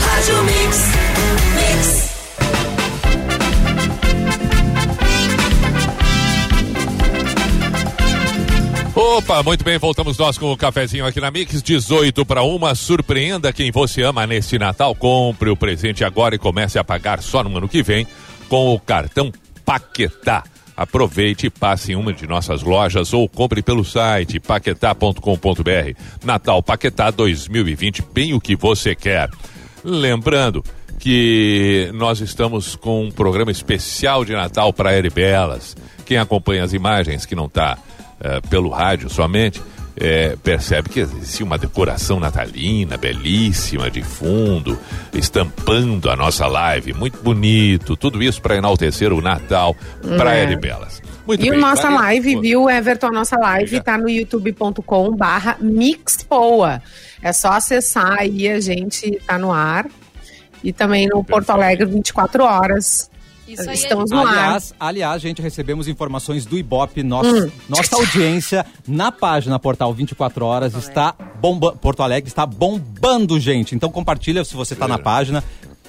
Speaker 1: Rádio Mix, Mix. Opa, muito bem, voltamos nós com o cafezinho aqui na Mix 18 para uma. Surpreenda quem você ama neste Natal. Compre o presente agora e comece a pagar só no ano que vem com o cartão Paquetá. Aproveite e passe em uma de nossas lojas ou compre pelo site paquetá.com.br. Natal Paquetá 2020, bem o que você quer. Lembrando que nós estamos com um programa especial de Natal para Eribelas. Quem acompanha as imagens que não está eh, pelo rádio somente, é, percebe que existe uma decoração natalina belíssima de fundo, estampando a nossa live, muito bonito, tudo isso para enaltecer o Natal Praia é. de Belas.
Speaker 5: Muito e bem, nossa live, viu, Everton? A nossa live está no youtube.com barra mixpoa. É só acessar aí, a gente tá no ar. E também no Perfeito. Porto Alegre 24 horas. Isso aí Estamos no
Speaker 4: aliás, ar. Aliás, gente, recebemos informações do Ibope. Nossa, hum. nossa audiência na página Portal 24 Horas está bombando. Porto Alegre está bombando, gente. Então compartilha se você está na página.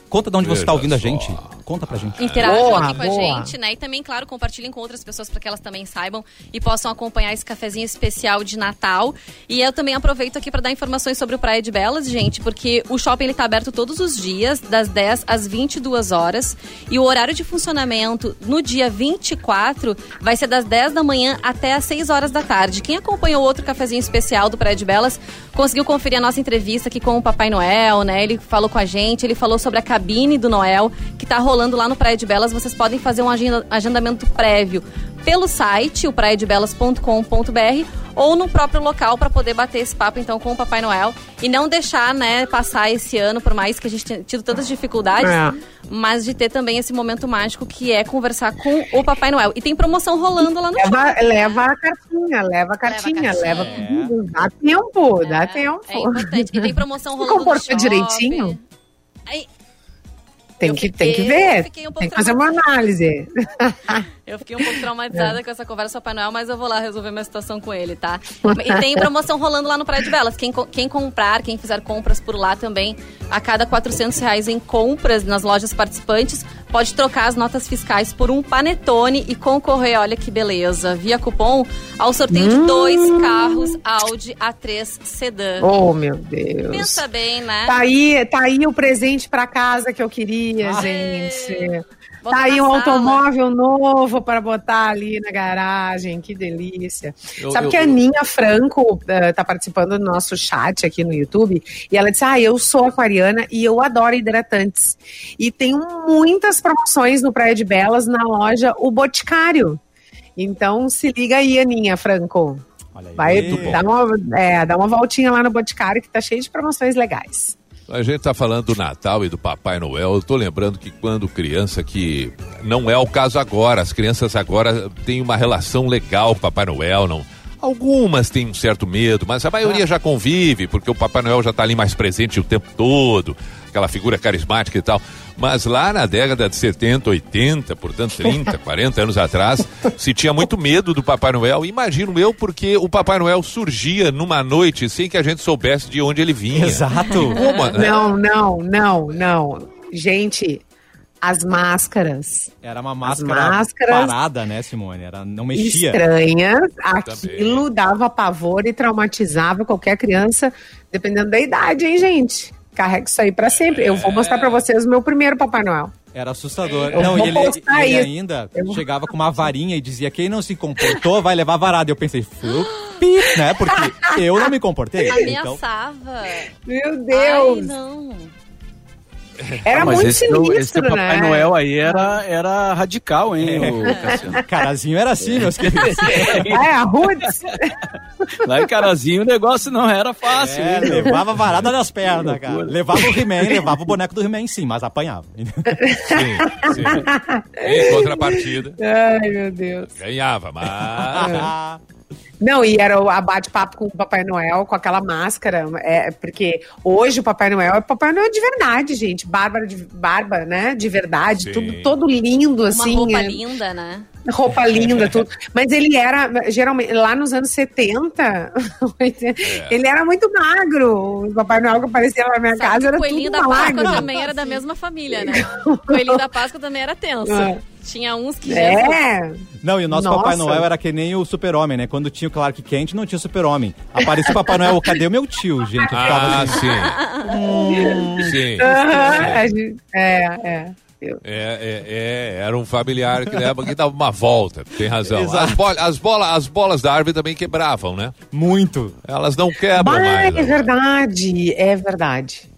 Speaker 4: Conta de onde Veja você está ouvindo só. a gente. Conta pra gente.
Speaker 3: Interajam boa, aqui com boa. a gente, né? E também, claro, compartilhem com outras pessoas para que elas também saibam e possam acompanhar esse cafezinho especial de Natal. E eu também aproveito aqui para dar informações sobre o Praia de Belas, gente, porque o shopping ele tá aberto todos os dias, das 10 às 22 horas. E o horário de funcionamento no dia 24 vai ser das 10 da manhã até às 6 horas da tarde. Quem acompanhou o outro cafezinho especial do Praia de Belas conseguiu conferir a nossa entrevista aqui com o Papai Noel, né? Ele falou com a gente, ele falou sobre a cabine do Noel, que tá rolando rolando lá no Praia de Belas, vocês podem fazer um agendamento prévio pelo site, o praiadebelas.com.br, ou no próprio local para poder bater esse papo então com o Papai Noel e não deixar, né, passar esse ano, por mais que a gente tenha tido tantas dificuldades, é. mas de ter também esse momento mágico que é conversar com o Papai Noel. E tem promoção rolando lá no
Speaker 5: leva, leva a cartinha, leva a cartinha, leva, a cartinha. leva dá tempo, é. dá tempo.
Speaker 3: É importante. E tem promoção rolando
Speaker 5: Se comporta direitinho? Aí, tem, que, tem que ver. Um tem que fazer uma análise.
Speaker 3: Eu fiquei um pouco traumatizada é. com essa conversa com o Papai Noel, mas eu vou lá resolver minha situação com ele, tá? E tem promoção rolando lá no Praia de Belas. Quem, quem comprar, quem fizer compras por lá também, a cada 400 reais em compras nas lojas participantes, pode trocar as notas fiscais por um panetone e concorrer, olha que beleza, via cupom ao sorteio hum. de dois hum. carros Audi A3 Sedan.
Speaker 5: Oh, meu Deus.
Speaker 3: Pensa bem, né?
Speaker 5: Tá aí, tá aí o presente para casa que eu queria, Aê. gente. Tá aí um sala. automóvel novo para botar ali na garagem, que delícia. Eu, Sabe eu, que a Aninha Franco uh, tá participando do nosso chat aqui no YouTube e ela disse: Ah, eu sou aquariana e eu adoro hidratantes. E tem muitas promoções no Praia de Belas na loja O Boticário. Então se liga aí, Aninha Franco. Vai dar uma, é, dar uma voltinha lá no Boticário que tá cheio de promoções legais.
Speaker 1: A gente está falando do Natal e do Papai Noel. Eu estou lembrando que quando criança, que não é o caso agora, as crianças agora têm uma relação legal com o Papai Noel, não. Algumas têm um certo medo, mas a maioria já convive, porque o Papai Noel já está ali mais presente o tempo todo aquela figura carismática e tal. Mas lá na década de 70, 80, portanto 30, 40 anos atrás, se tinha muito medo do Papai Noel. Imagino eu, porque o Papai Noel surgia numa noite sem que a gente soubesse de onde ele vinha.
Speaker 4: Exato.
Speaker 5: Como, né? Não, não, não, não. Gente, As máscaras.
Speaker 4: Era uma máscara máscaras parada, né, Simone? Era, não mexia.
Speaker 5: Estranhas. Aquilo dava pavor e traumatizava qualquer criança, dependendo da idade, hein, gente? Carrega isso aí pra sempre. É. Eu vou mostrar pra vocês o meu primeiro Papai Noel.
Speaker 4: Era assustador. Eu não, e ele, ele ainda eu... chegava com uma varinha e dizia: quem não se comportou vai levar varada. Eu pensei, pip, né? Porque eu não me comportei.
Speaker 3: Ameaçava.
Speaker 5: Então... Meu Deus! Ai, não. Era ah, muito esse, sinistro, esse
Speaker 2: Papai
Speaker 5: né?
Speaker 2: Noel aí era, era radical, hein, é.
Speaker 4: o Carazinho era assim, meus queridos.
Speaker 5: É, a Roots.
Speaker 2: Lá em Carazinho o negócio não era fácil. É,
Speaker 4: levava varada nas pernas, cara. Levava o He-Man, levava o boneco do He-Man sim, mas apanhava.
Speaker 1: Sim, sim. Em contrapartida.
Speaker 5: Ai, meu Deus.
Speaker 1: Ganhava, mas...
Speaker 5: Não, e era o bate-papo com o Papai Noel, com aquela máscara. É, porque hoje o Papai Noel é Papai Noel de verdade, gente. Bárbara de barba, né? De verdade. Tudo todo lindo, assim. Uma
Speaker 3: roupa é. linda, né?
Speaker 5: Roupa linda, tudo. Mas ele era, geralmente, lá nos anos 70, é. ele era muito magro. O Papai Noel que aparecia lá na minha Sabe casa era tudo magro. O Coelhinho da
Speaker 3: Páscoa também era da mesma família, né? O Coelhinho da Páscoa também era tenso. É. Tinha uns que
Speaker 5: É.
Speaker 4: Não, e o nosso Nossa. Papai Noel era que nem o Super-Homem, né? Quando tinha o Clark Kent, não tinha Super-Homem. Aparecia o Papai Noel, cadê o meu tio, gente?
Speaker 1: ah, assim. sim. Hum. Sim.
Speaker 5: Uhum. É, é.
Speaker 1: É, é, é, era um familiar que, leva, que dava uma volta, tem razão. As, bol as, bola, as bolas da árvore também quebravam, né?
Speaker 4: Muito.
Speaker 1: Elas não quebram mais.
Speaker 5: É verdade, é verdade.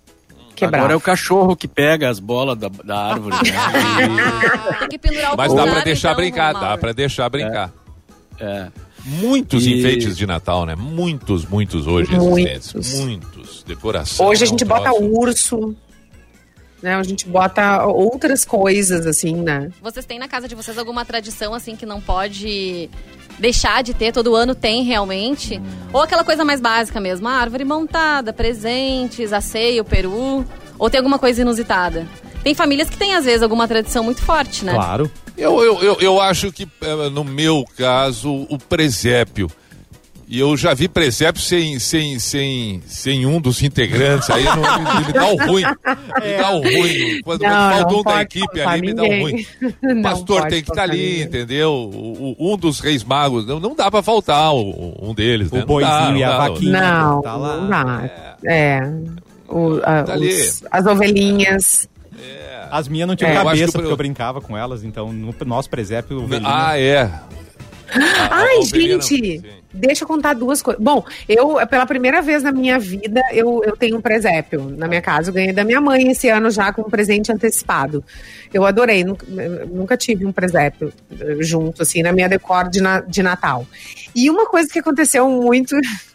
Speaker 2: Agora é o cachorro que pega as bolas da, da árvore. Né?
Speaker 3: Tem que pendurar o
Speaker 1: Mas dá pra deixar então, brincar, dá pra deixar brincar. É. é. Muitos e... enfeites de Natal, né? Muitos, muitos hoje muitos. existentes. Muitos. Decoração.
Speaker 5: Hoje a gente bota urso. Né, a gente bota outras coisas, assim, né?
Speaker 3: Vocês têm na casa de vocês alguma tradição, assim, que não pode deixar de ter, todo ano tem realmente. Ou aquela coisa mais básica mesmo, a árvore montada, presentes, aceio, peru. Ou tem alguma coisa inusitada? Tem famílias que têm, às vezes, alguma tradição muito forte, né?
Speaker 4: Claro.
Speaker 1: Eu, eu, eu, eu acho que, eh, no meu caso, o presépio. E eu já vi presépio sem, sem, sem, sem um dos integrantes. Aí não, me, me dá o ruim. Me dá o ruim. Quando, não, quando falta um da equipe ali, ninguém. me dá o ruim. O pastor tem que estar tá ali, ninguém. entendeu? O, o, um dos reis magos. Não, não dá pra faltar o, um deles.
Speaker 4: O né? boizinho dá, e a vaquinha.
Speaker 5: Não, tá lá. não dá. É. é. O, a, tá os, as ovelhinhas.
Speaker 4: É. As minhas não tinham é. cabeça, eu porque eu brincava com elas, então no nosso presépio. Ovelhinha...
Speaker 1: Ah, é.
Speaker 5: Ai, gente, deixa eu contar duas coisas. Bom, eu, pela primeira vez na minha vida, eu, eu tenho um presépio na minha casa. Eu ganhei da minha mãe esse ano já com um presente antecipado. Eu adorei, nunca, nunca tive um presépio eh, junto, assim, na minha decor de, na, de Natal. E uma coisa que aconteceu muito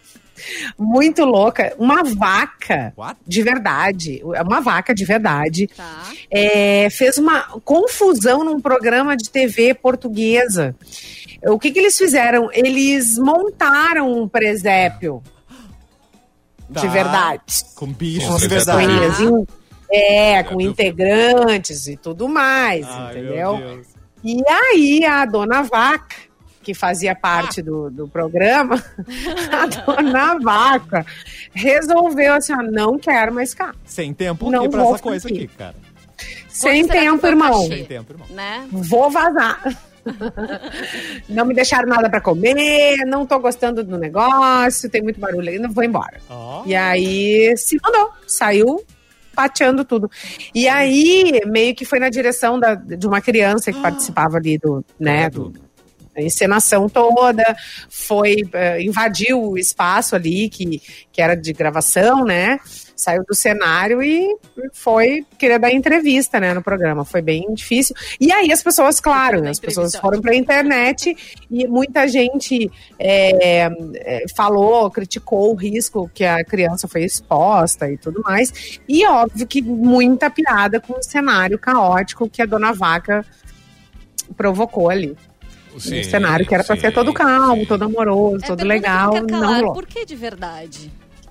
Speaker 5: muito louca. Uma vaca What? de verdade, uma vaca de verdade, tá. é, fez uma confusão num programa de TV portuguesa. O que, que eles fizeram? Eles montaram um presépio tá. de verdade.
Speaker 4: Com bichos de verdade.
Speaker 5: É, com integrantes e tudo mais, Ai, entendeu? E aí a dona Vaca, que fazia parte do, do programa, a dona Vaca resolveu assim, ó, não quero mais cá.
Speaker 4: Sem tempo não pra essa coisa aqui, cara.
Speaker 5: Sem tempo, irmão. Sem tempo, irmão. Né? Vou vazar não me deixaram nada para comer, não tô gostando do negócio, tem muito barulho não vou embora. Oh. E aí se mandou, saiu pateando tudo. E aí, meio que foi na direção da, de uma criança que ah. participava ali do, né, do, encenação toda, foi, uh, invadiu o espaço ali que, que era de gravação, né? saiu do cenário e foi querer dar entrevista, né, no programa. Foi bem difícil. E aí as pessoas, claro, né, as pessoas foram para a internet e muita gente é, é, falou, criticou o risco que a criança foi exposta e tudo mais. E óbvio que muita piada com o cenário caótico que a dona Vaca provocou ali. Sim, um cenário que era para ser todo calmo, sim. todo amoroso, é, todo legal. Não,
Speaker 3: por que de verdade?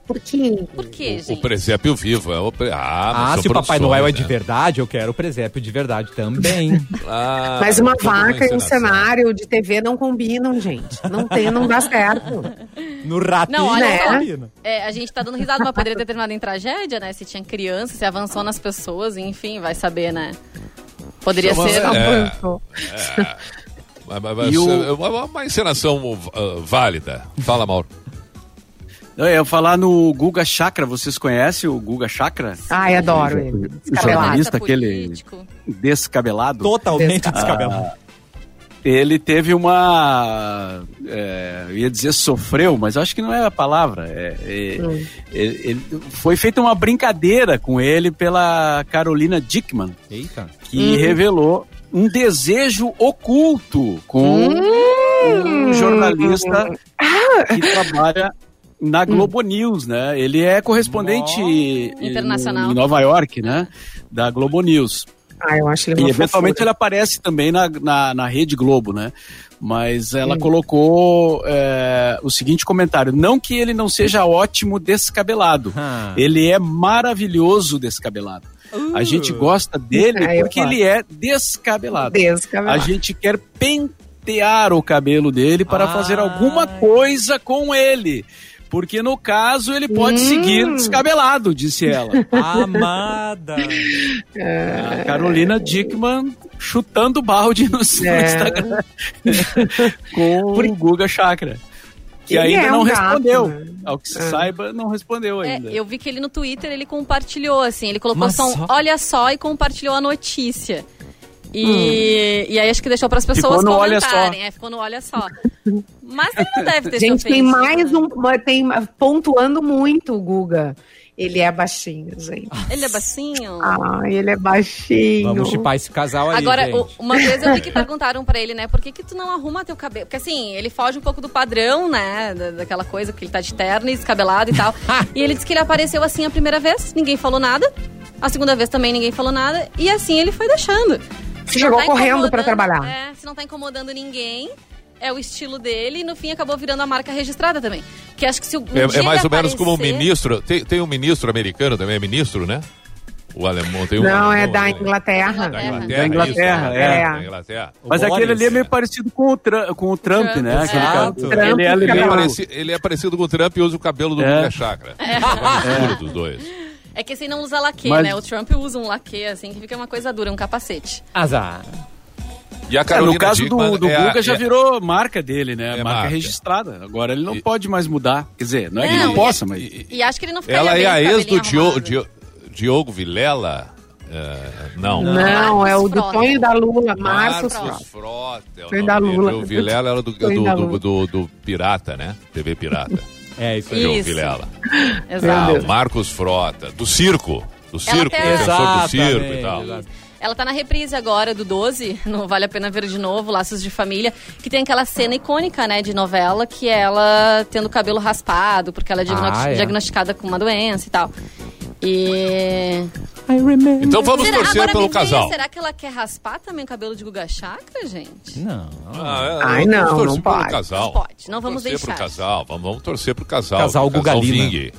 Speaker 5: Por quê?
Speaker 3: Por quê, gente?
Speaker 1: O presépio vivo. É o pre...
Speaker 4: Ah, ah se o Papai Noel é de né? verdade, eu quero o presépio de verdade também.
Speaker 5: ah, mas uma vaca e um cenário de TV não combinam, gente. Não tem, não dá certo.
Speaker 4: No ratinho, não, olha
Speaker 3: né? É, a gente tá dando risada, mas poderia ter terminado em tragédia, né? Se tinha criança, se avançou nas pessoas, enfim, vai saber, né? Poderia
Speaker 1: Chama-
Speaker 3: ser.
Speaker 1: É.
Speaker 5: Avançou.
Speaker 1: Mas-
Speaker 2: o-
Speaker 1: é uma, uma encenação uh, válida. Fala, Mauro.
Speaker 2: Eu ia falar no Guga Chakra, vocês conhecem o Guga Chakra?
Speaker 5: Ai, adoro ele. Descabelado.
Speaker 3: Jornalista
Speaker 2: aquele-
Speaker 3: político.
Speaker 2: Descabelado.
Speaker 4: Totalmente
Speaker 5: Descabelado.
Speaker 4: descabelado.
Speaker 2: Ele teve uma. é, eu ia dizer sofreu, mas acho que não é a palavra. É, é,
Speaker 5: Hum.
Speaker 2: ele- ele- foi feita uma brincadeira com ele pela Carolina Dickman,
Speaker 4: Eita.
Speaker 2: que revelou um desejo oculto com um jornalista que trabalha na Globo News, né? Ele é correspondente.
Speaker 3: Internacional.
Speaker 2: em Nova York, né? Da Globo News.
Speaker 5: Ah, eu acho ele
Speaker 2: E eventualmente ele
Speaker 5: fofura.
Speaker 2: aparece também na, na, na Rede Globo, né? Mas ela
Speaker 5: Hum.
Speaker 2: colocou é, o seguinte comentário: não que ele não seja ótimo descabelado,
Speaker 4: Ah.
Speaker 2: ele é maravilhoso descabelado. A gente gosta dele
Speaker 5: É, eu
Speaker 2: porque ele é descabelado.
Speaker 5: Descabelado.
Speaker 2: A gente quer pentear o cabelo dele para
Speaker 4: Ah.
Speaker 2: fazer alguma coisa com ele. Porque no caso ele pode
Speaker 5: Hum.
Speaker 2: seguir descabelado, disse ela.
Speaker 4: Amada.
Speaker 2: A Carolina Dickman chutando balde no seu
Speaker 5: É.
Speaker 2: Instagram com o Guga Chakra. Que
Speaker 5: Ele
Speaker 2: ainda
Speaker 5: é
Speaker 2: não
Speaker 5: um gato,
Speaker 2: respondeu.
Speaker 5: né?
Speaker 2: Ao que se
Speaker 5: É.
Speaker 2: saiba, não respondeu
Speaker 3: É,
Speaker 2: ainda.
Speaker 3: eu vi que ele no Twitter ele compartilhou, assim, ele colocou
Speaker 4: Mas
Speaker 3: só um
Speaker 4: só-
Speaker 3: olha só e compartilhou a notícia. E, e aí acho que deixou para as pessoas
Speaker 2: Ficou no olha só.
Speaker 3: comentarem. É, ficou no olha só. Mas ele não deve ter
Speaker 5: Gente, tem mais
Speaker 3: né?
Speaker 5: um. Tem, pontuando muito o Guga. Ele é baixinho, gente.
Speaker 3: Ele é bacinho.
Speaker 5: Ah, ele é baixinho.
Speaker 4: Vamos chipar esse casal aí,
Speaker 3: Agora,
Speaker 4: gente.
Speaker 3: uma vez eu vi que perguntaram pra ele, né, por que que tu não arruma teu cabelo? Porque assim, ele foge um pouco do padrão, né, da- daquela coisa que ele tá de terno e descabelado e tal. e ele disse que ele apareceu assim a primeira vez, ninguém falou nada. A segunda vez também ninguém falou nada. E assim ele foi deixando. Se não
Speaker 5: Chegou
Speaker 3: tá
Speaker 5: correndo pra
Speaker 3: incomodando-
Speaker 5: trabalhar.
Speaker 3: É, se não tá incomodando ninguém, é o estilo dele e no fim acabou virando a marca registrada também. Que acho que se o um
Speaker 1: É, é mais ou menos como um
Speaker 3: aparecer-
Speaker 1: ministro. Tem, tem um ministro americano também, é ministro, né? O alemão tem um.
Speaker 5: Não, é
Speaker 1: um-
Speaker 5: da Inglaterra.
Speaker 1: Da
Speaker 3: É.
Speaker 1: Inglaterra.
Speaker 2: Da Inglaterra,
Speaker 1: isso,
Speaker 5: é.
Speaker 1: Da Inglaterra.
Speaker 2: Mas aquele ali é meio
Speaker 1: é.
Speaker 2: parecido com o, Trump, com o Trump,
Speaker 3: Trump,
Speaker 2: né?
Speaker 3: é.
Speaker 2: Aquele cara, ele é
Speaker 1: Ele é,
Speaker 2: alemão.
Speaker 1: pareci- ele é parecido com o Trump e usa o cabelo do
Speaker 2: É.
Speaker 1: Chakra. É. mistura dos dois.
Speaker 3: É que esse não usa laque,
Speaker 2: Mas-
Speaker 3: né? O Trump usa um laque, assim, que fica uma coisa dura, um capacete.
Speaker 4: Azar.
Speaker 1: E a
Speaker 2: É,
Speaker 1: Carolina
Speaker 2: no caso
Speaker 1: Dickmann
Speaker 2: do, do
Speaker 1: é a-
Speaker 2: Guga já
Speaker 1: é-
Speaker 2: virou marca dele, né?
Speaker 1: É
Speaker 2: marca,
Speaker 1: marca.
Speaker 2: registrada. Agora ele não
Speaker 1: E-
Speaker 2: pode mais mudar. Quer dizer, não é que
Speaker 3: Não,
Speaker 2: não possa, mas.
Speaker 1: e-
Speaker 3: E acho que ele não ficaria
Speaker 1: Ela
Speaker 3: bem
Speaker 1: é a ex do Diogo,
Speaker 3: arrumado.
Speaker 1: Dio- Diogo Vilela? É, não.
Speaker 5: Não, é o do
Speaker 3: Frota.
Speaker 5: Tonho da Lula, Marcos
Speaker 1: Marcos
Speaker 5: Frota.
Speaker 1: Frota. é o
Speaker 5: Foi
Speaker 1: nome
Speaker 5: da. Lula.
Speaker 1: O Vilela era do, do, do, do- do Pirata, né? TV Pirata.
Speaker 4: É isso aí.
Speaker 3: Isso.
Speaker 1: Diogo Vilela.
Speaker 3: Exato.
Speaker 1: Ah, o Marcos Frota. Do circo. Do circo. Defensor do circo e tal.
Speaker 4: exato.
Speaker 3: Ela tá na reprise agora do 12, no Vale a Pena Ver de Novo, Laços de Família, que tem aquela cena icônica, né, de novela, que é ela tendo o cabelo raspado, porque ela é diagno-
Speaker 4: Ah, é.
Speaker 3: diagnosticada com uma doença e tal. E.
Speaker 1: Então vamos
Speaker 3: Será-
Speaker 1: torcer
Speaker 3: agora
Speaker 1: pelo casal.
Speaker 3: Será que ela quer raspar também o cabelo de Guga Chakra, gente?
Speaker 4: Não.
Speaker 1: Ah, é,
Speaker 5: Ai,
Speaker 1: vamos
Speaker 5: não,
Speaker 1: torcer
Speaker 5: não pode.
Speaker 1: casal.
Speaker 3: Não pode, não vamos
Speaker 1: torcer
Speaker 3: deixar.
Speaker 1: pro casal. Vamos, vamos torcer pro casal.
Speaker 4: Casal
Speaker 1: pro
Speaker 4: Gugalina.
Speaker 1: Ving.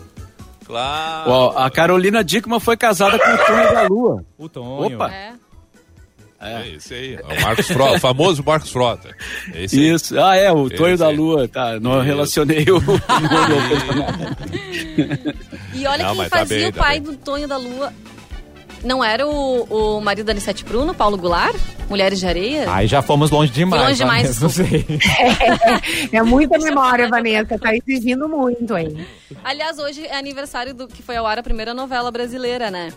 Speaker 1: Claro.
Speaker 2: Ó, a Carolina Dickman foi casada com o Tonho da Lua.
Speaker 4: O Tonho.
Speaker 2: Opa.
Speaker 3: É.
Speaker 1: É esse aí. É o Marcos Frota, o famoso Marcos Frota. É.
Speaker 2: Isso. Ah, é, o Tonho
Speaker 1: Esse
Speaker 2: da
Speaker 1: aí.
Speaker 2: Lua. Tá, não
Speaker 1: Isso.
Speaker 2: relacionei o.
Speaker 3: E olha
Speaker 1: Não,
Speaker 3: quem
Speaker 1: tá
Speaker 3: fazia
Speaker 1: bem,
Speaker 3: o
Speaker 1: tá
Speaker 3: pai
Speaker 1: bem.
Speaker 3: do Tonho da Lua. Não era o, o marido da Anissete Bruno, Paulo Goulart? Mulheres de Areia?
Speaker 4: Aí já fomos longe demais.
Speaker 3: Longe demais,
Speaker 4: Vanessa, Não sei.
Speaker 5: É muita memória, Vanessa. Tá exigindo muito, hein?
Speaker 3: Aliás, hoje é aniversário do que foi ao ar a primeira novela brasileira, né?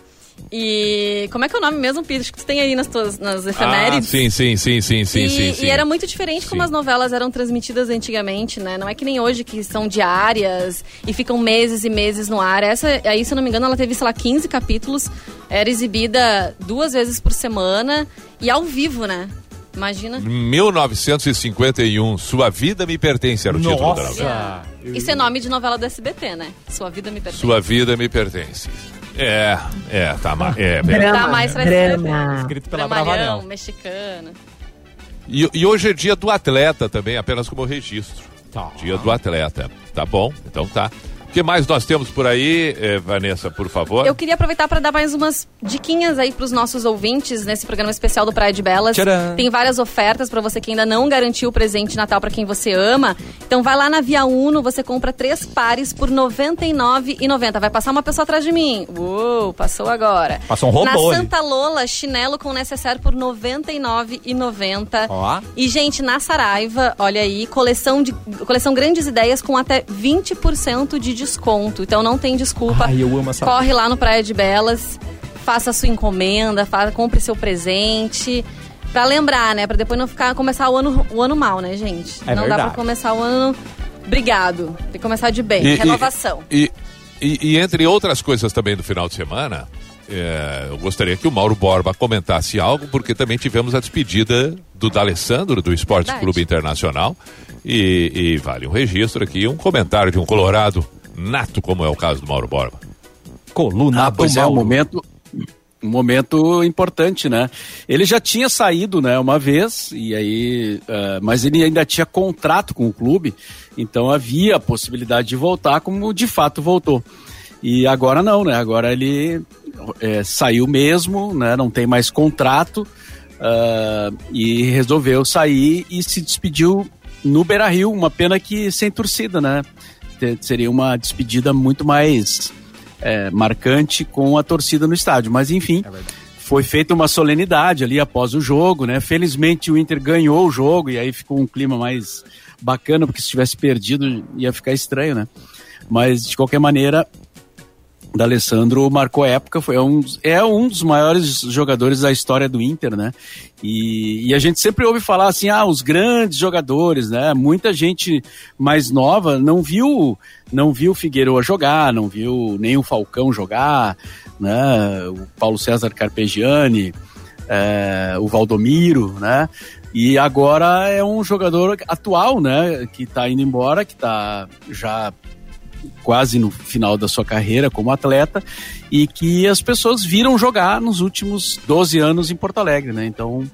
Speaker 3: E como é que é o nome mesmo? Acho que tu tem aí nas tuas nas
Speaker 1: Ah,
Speaker 3: efemérides.
Speaker 1: sim, sim, sim, sim, sim,
Speaker 3: e,
Speaker 1: sim,
Speaker 3: e
Speaker 1: sim.
Speaker 3: era muito diferente como
Speaker 1: Sim.
Speaker 3: as novelas eram transmitidas antigamente, né? Não é que nem hoje, que são diárias e ficam meses e meses no ar. Essa, aí, se eu não me engano, ela teve, sei lá, 15 capítulos. Era exibida duas vezes por semana e ao vivo, né? Imagina.
Speaker 1: 1951, Sua Vida Me Pertence era o título da novela.
Speaker 4: Nossa.
Speaker 3: Isso é nome de novela do SBT, né? Sua vida me pertence.
Speaker 1: Sua Vida Me Pertence. É, é, tá, ma- é, é.
Speaker 5: Drama,
Speaker 3: Tá mais pra
Speaker 5: drama.
Speaker 4: Escrito pela Bravanel.
Speaker 3: mexicano.
Speaker 1: E, e hoje é dia do atleta também, apenas como registro.
Speaker 4: Tá.
Speaker 1: Dia do atleta. Tá bom? Então tá. Que mais nós temos por aí, eh, Vanessa, por favor?
Speaker 3: Eu queria aproveitar para dar mais umas diquinhas aí para os nossos ouvintes nesse programa especial do Praia de Belas. Tcharam. Tem várias ofertas para você que ainda não garantiu o presente de Natal para quem você ama. Então vai lá na Via Uno, você compra três pares por R$ 99,90. Vai passar uma pessoa atrás de mim. Uou, passou agora.
Speaker 4: Passou um robô.
Speaker 3: Na Santa Lola, chinelo com necessário por R$ 99,90. Ó. E gente, na Saraiva, olha aí, coleção de coleção Grandes Ideias com até 20% de desconto. Então não tem desculpa.
Speaker 4: Ai, eu amo essa...
Speaker 3: Corre lá no Praia de Belas, faça a sua encomenda, faça, compre seu presente. Pra lembrar, né? Pra depois não ficar começar o ano, o ano mal, né, gente?
Speaker 4: É
Speaker 3: não
Speaker 4: verdade.
Speaker 3: dá pra começar o ano. Obrigado. Tem que começar de bem. E, Renovação.
Speaker 1: E, e, e, entre outras coisas também do final de semana, é, eu gostaria que o Mauro Borba comentasse algo, porque também tivemos a despedida do D'Alessandro, do Esporte Verdade. Clube Internacional. E, e, vale um registro aqui, um comentário de um colorado nato, como é o caso do Mauro Borba.
Speaker 2: Coluna ah, pois é, um momento, um momento importante, né? Ele já tinha saído, né, uma vez, e aí, uh, mas ele ainda tinha contrato com o clube, então havia a possibilidade de voltar, como de fato voltou. E agora não, né? Agora ele é, saiu mesmo, né? Não tem mais contrato uh, e resolveu sair e se despediu no Beira Rio. Uma pena que sem torcida, né? Seria uma despedida muito mais é, marcante com a torcida no estádio. Mas enfim, é foi feita uma solenidade ali após o jogo, né? Felizmente o Inter ganhou o jogo e aí ficou um clima mais bacana, porque se tivesse perdido ia ficar estranho, né? Mas de qualquer maneira, D'Alessandro marcou época, foi um, é um dos maiores jogadores da história do Inter, né? E, e, a gente sempre ouve falar assim, ah, os grandes jogadores, né? Muita gente mais nova não viu, não viu o Figueiredo jogar, não viu nem o Falcão jogar, né? O Paulo César Carpegiani, é, o Valdomiro, né? E agora é um jogador atual, né? Que tá indo embora, que tá já quase no final da sua carreira como atleta e que as pessoas viram jogar nos últimos 12 anos em Porto Alegre, né? Então,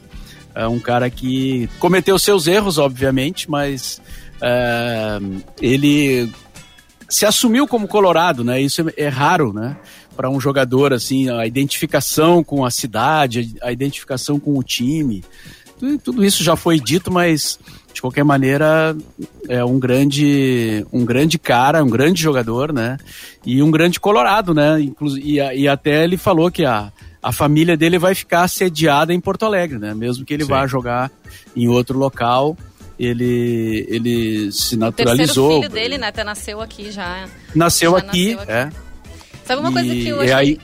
Speaker 2: é um cara que cometeu seus erros, obviamente, mas é, ele se assumiu como colorado, né? Isso é, é raro, né? Para um jogador, assim, a identificação com a cidade, a identificação com o time. Tudo, isso já foi dito, mas de qualquer maneira, é um grande, um grande cara, um grande jogador, né? E um grande colorado, né? E, e até ele falou que a, a família dele vai ficar sediada em Porto Alegre, né? Mesmo que ele Sim. vá jogar em outro local, ele, ele se naturalizou.
Speaker 3: O filho dele, né? Até nasceu aqui já.
Speaker 2: Nasceu, já aqui, nasceu aqui, é.
Speaker 3: Sabe uma e, coisa que eu achei... Aí...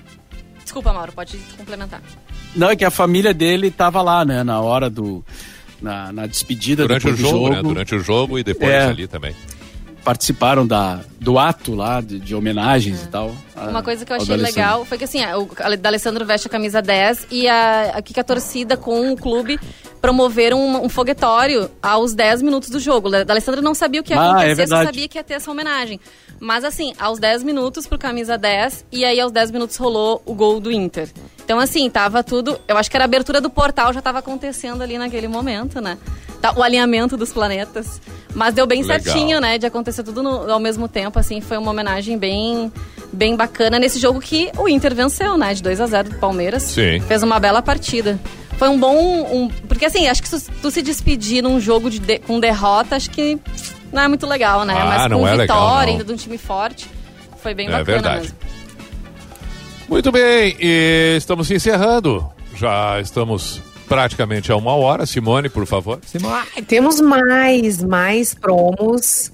Speaker 3: Desculpa, Mauro, pode complementar.
Speaker 2: Não, é que a família dele estava lá, né? Na hora do na, na despedida
Speaker 1: Durante
Speaker 2: o
Speaker 1: jogo,
Speaker 2: jogo.
Speaker 1: Né? Durante o jogo e depois é, ali também.
Speaker 2: Participaram da, do ato lá de, de homenagens é. e tal.
Speaker 3: Uma coisa que eu achei legal foi que assim, o D'Alessandro veste a camisa 10 e a, aqui que a torcida com o clube promoveram um, um foguetório aos 10 minutos do jogo. O D'Alessandro não sabia o que ia ah, é acontecer, é só sabia que ia ter essa homenagem. Mas assim, aos 10 minutos pro camisa 10 e aí aos 10 minutos rolou o gol do Inter. Então assim, tava tudo, eu acho que era a abertura do portal já tava acontecendo ali naquele momento, né? Tá, o alinhamento dos planetas. Mas deu bem Legal. certinho, né, de acontecer tudo no, ao mesmo tempo, assim, foi uma homenagem bem bem bacana nesse jogo que o Inter venceu, né, de 2 a 0 do Palmeiras.
Speaker 1: Sim.
Speaker 3: Fez uma bela partida. Foi um bom. Um, porque assim, acho que tu, tu se despedir num jogo de, de, com derrota, acho que não é muito legal, né?
Speaker 1: Ah,
Speaker 3: Mas
Speaker 1: com
Speaker 3: é
Speaker 1: vitória,
Speaker 3: legal, ainda de um time forte, foi bem
Speaker 1: é
Speaker 3: bacana
Speaker 1: verdade.
Speaker 3: mesmo.
Speaker 1: Muito bem, e estamos encerrando. Já estamos praticamente a uma hora. Simone, por favor.
Speaker 5: Simone. Temos mais, mais promos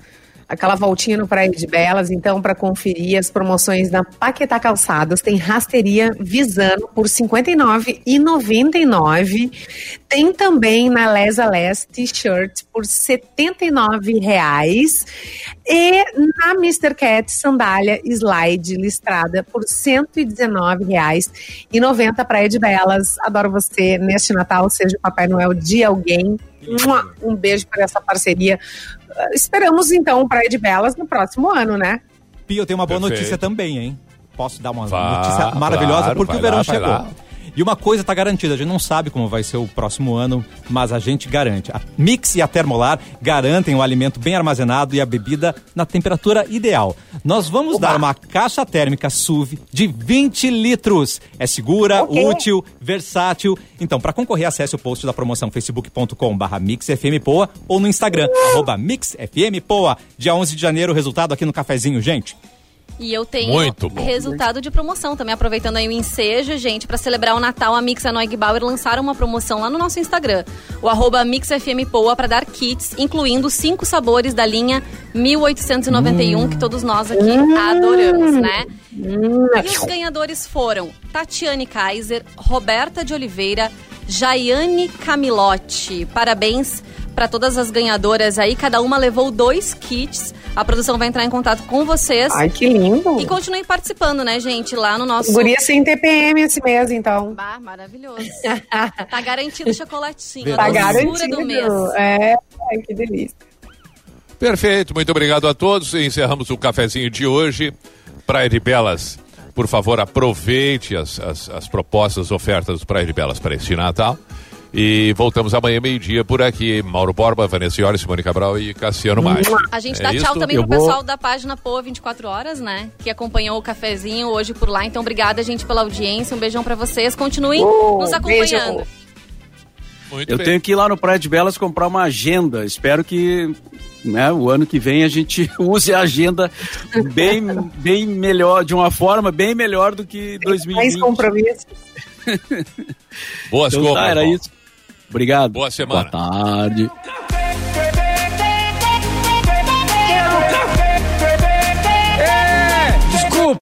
Speaker 5: aquela voltinha no Praia de Belas, então, para conferir as promoções da Paquetá Calçados, tem rasteria Visano por R$ 59,99. Tem também na Lesa Les T-shirt por R$ 79,00. E na Mr. Cat, sandália slide listrada por R$ 119,90 Praia de Belas. Adoro você neste Natal, seja o Papai Noel de alguém. Um beijo por essa parceria esperamos então Praia de Belas no próximo ano, né?
Speaker 4: Pio, eu tenho uma boa Perfeito. notícia também, hein? Posso dar uma vá, notícia maravilhosa? Claro, porque o verão lá, chegou. E uma coisa está garantida, a gente não sabe como vai ser o próximo ano, mas a gente garante. A Mix e a Termolar garantem o alimento bem armazenado e a bebida na temperatura ideal. Nós vamos Oba. dar uma caixa térmica SUV de 20 litros. É segura, okay. útil, versátil. Então, para concorrer, acesse o post da promoção facebook.com/barra MixFMPoa ou no Instagram, arroba MixFMPoa. Dia 11 de janeiro, o resultado aqui no cafezinho, gente.
Speaker 3: E eu tenho resultado de promoção também, aproveitando aí o ensejo, gente, para celebrar o Natal, a Mix e Bauer lançaram uma promoção lá no nosso Instagram, o arroba MixFMPoa, para dar kits, incluindo cinco sabores da linha 1891, hum. que todos nós aqui hum. adoramos, né? Hum. E os ganhadores foram Tatiane Kaiser, Roberta de Oliveira, Jaiane Camilotti. Parabéns para todas as ganhadoras aí, cada uma levou dois kits a produção vai entrar em contato com vocês.
Speaker 5: Ai, que lindo.
Speaker 3: E continue participando, né, gente? Lá no nosso.
Speaker 5: Guria sem TPM esse mês, então.
Speaker 3: Bah, maravilhoso. tá garantido o chocolatinho.
Speaker 5: tá garantido. Do mês. É, que delícia.
Speaker 1: Perfeito, muito obrigado a todos. Encerramos o cafezinho de hoje. Praia de Belas, por favor, aproveite as, as, as propostas, ofertas do Praia de Belas para este Natal. E voltamos amanhã, meio-dia, por aqui. Mauro Borba, Vanessa Iori, Simone Cabral e Cassiano Maia.
Speaker 3: A gente é dá isso? tchau também Eu pro vou... pessoal da página Poa 24 Horas, né? Que acompanhou o cafezinho hoje por lá. Então, obrigada, gente, pela audiência. Um beijão para vocês. Continuem uh, nos acompanhando.
Speaker 2: Muito Eu bem. tenho que ir lá no Praia de Belas comprar uma agenda. Espero que né, o ano que vem a gente use a agenda bem, bem melhor, de uma forma bem melhor do que 2020. Mais
Speaker 5: compromissos.
Speaker 1: Boas então, compras. Tá,
Speaker 2: era isso. Obrigado.
Speaker 1: Boa semana.
Speaker 2: Boa tarde.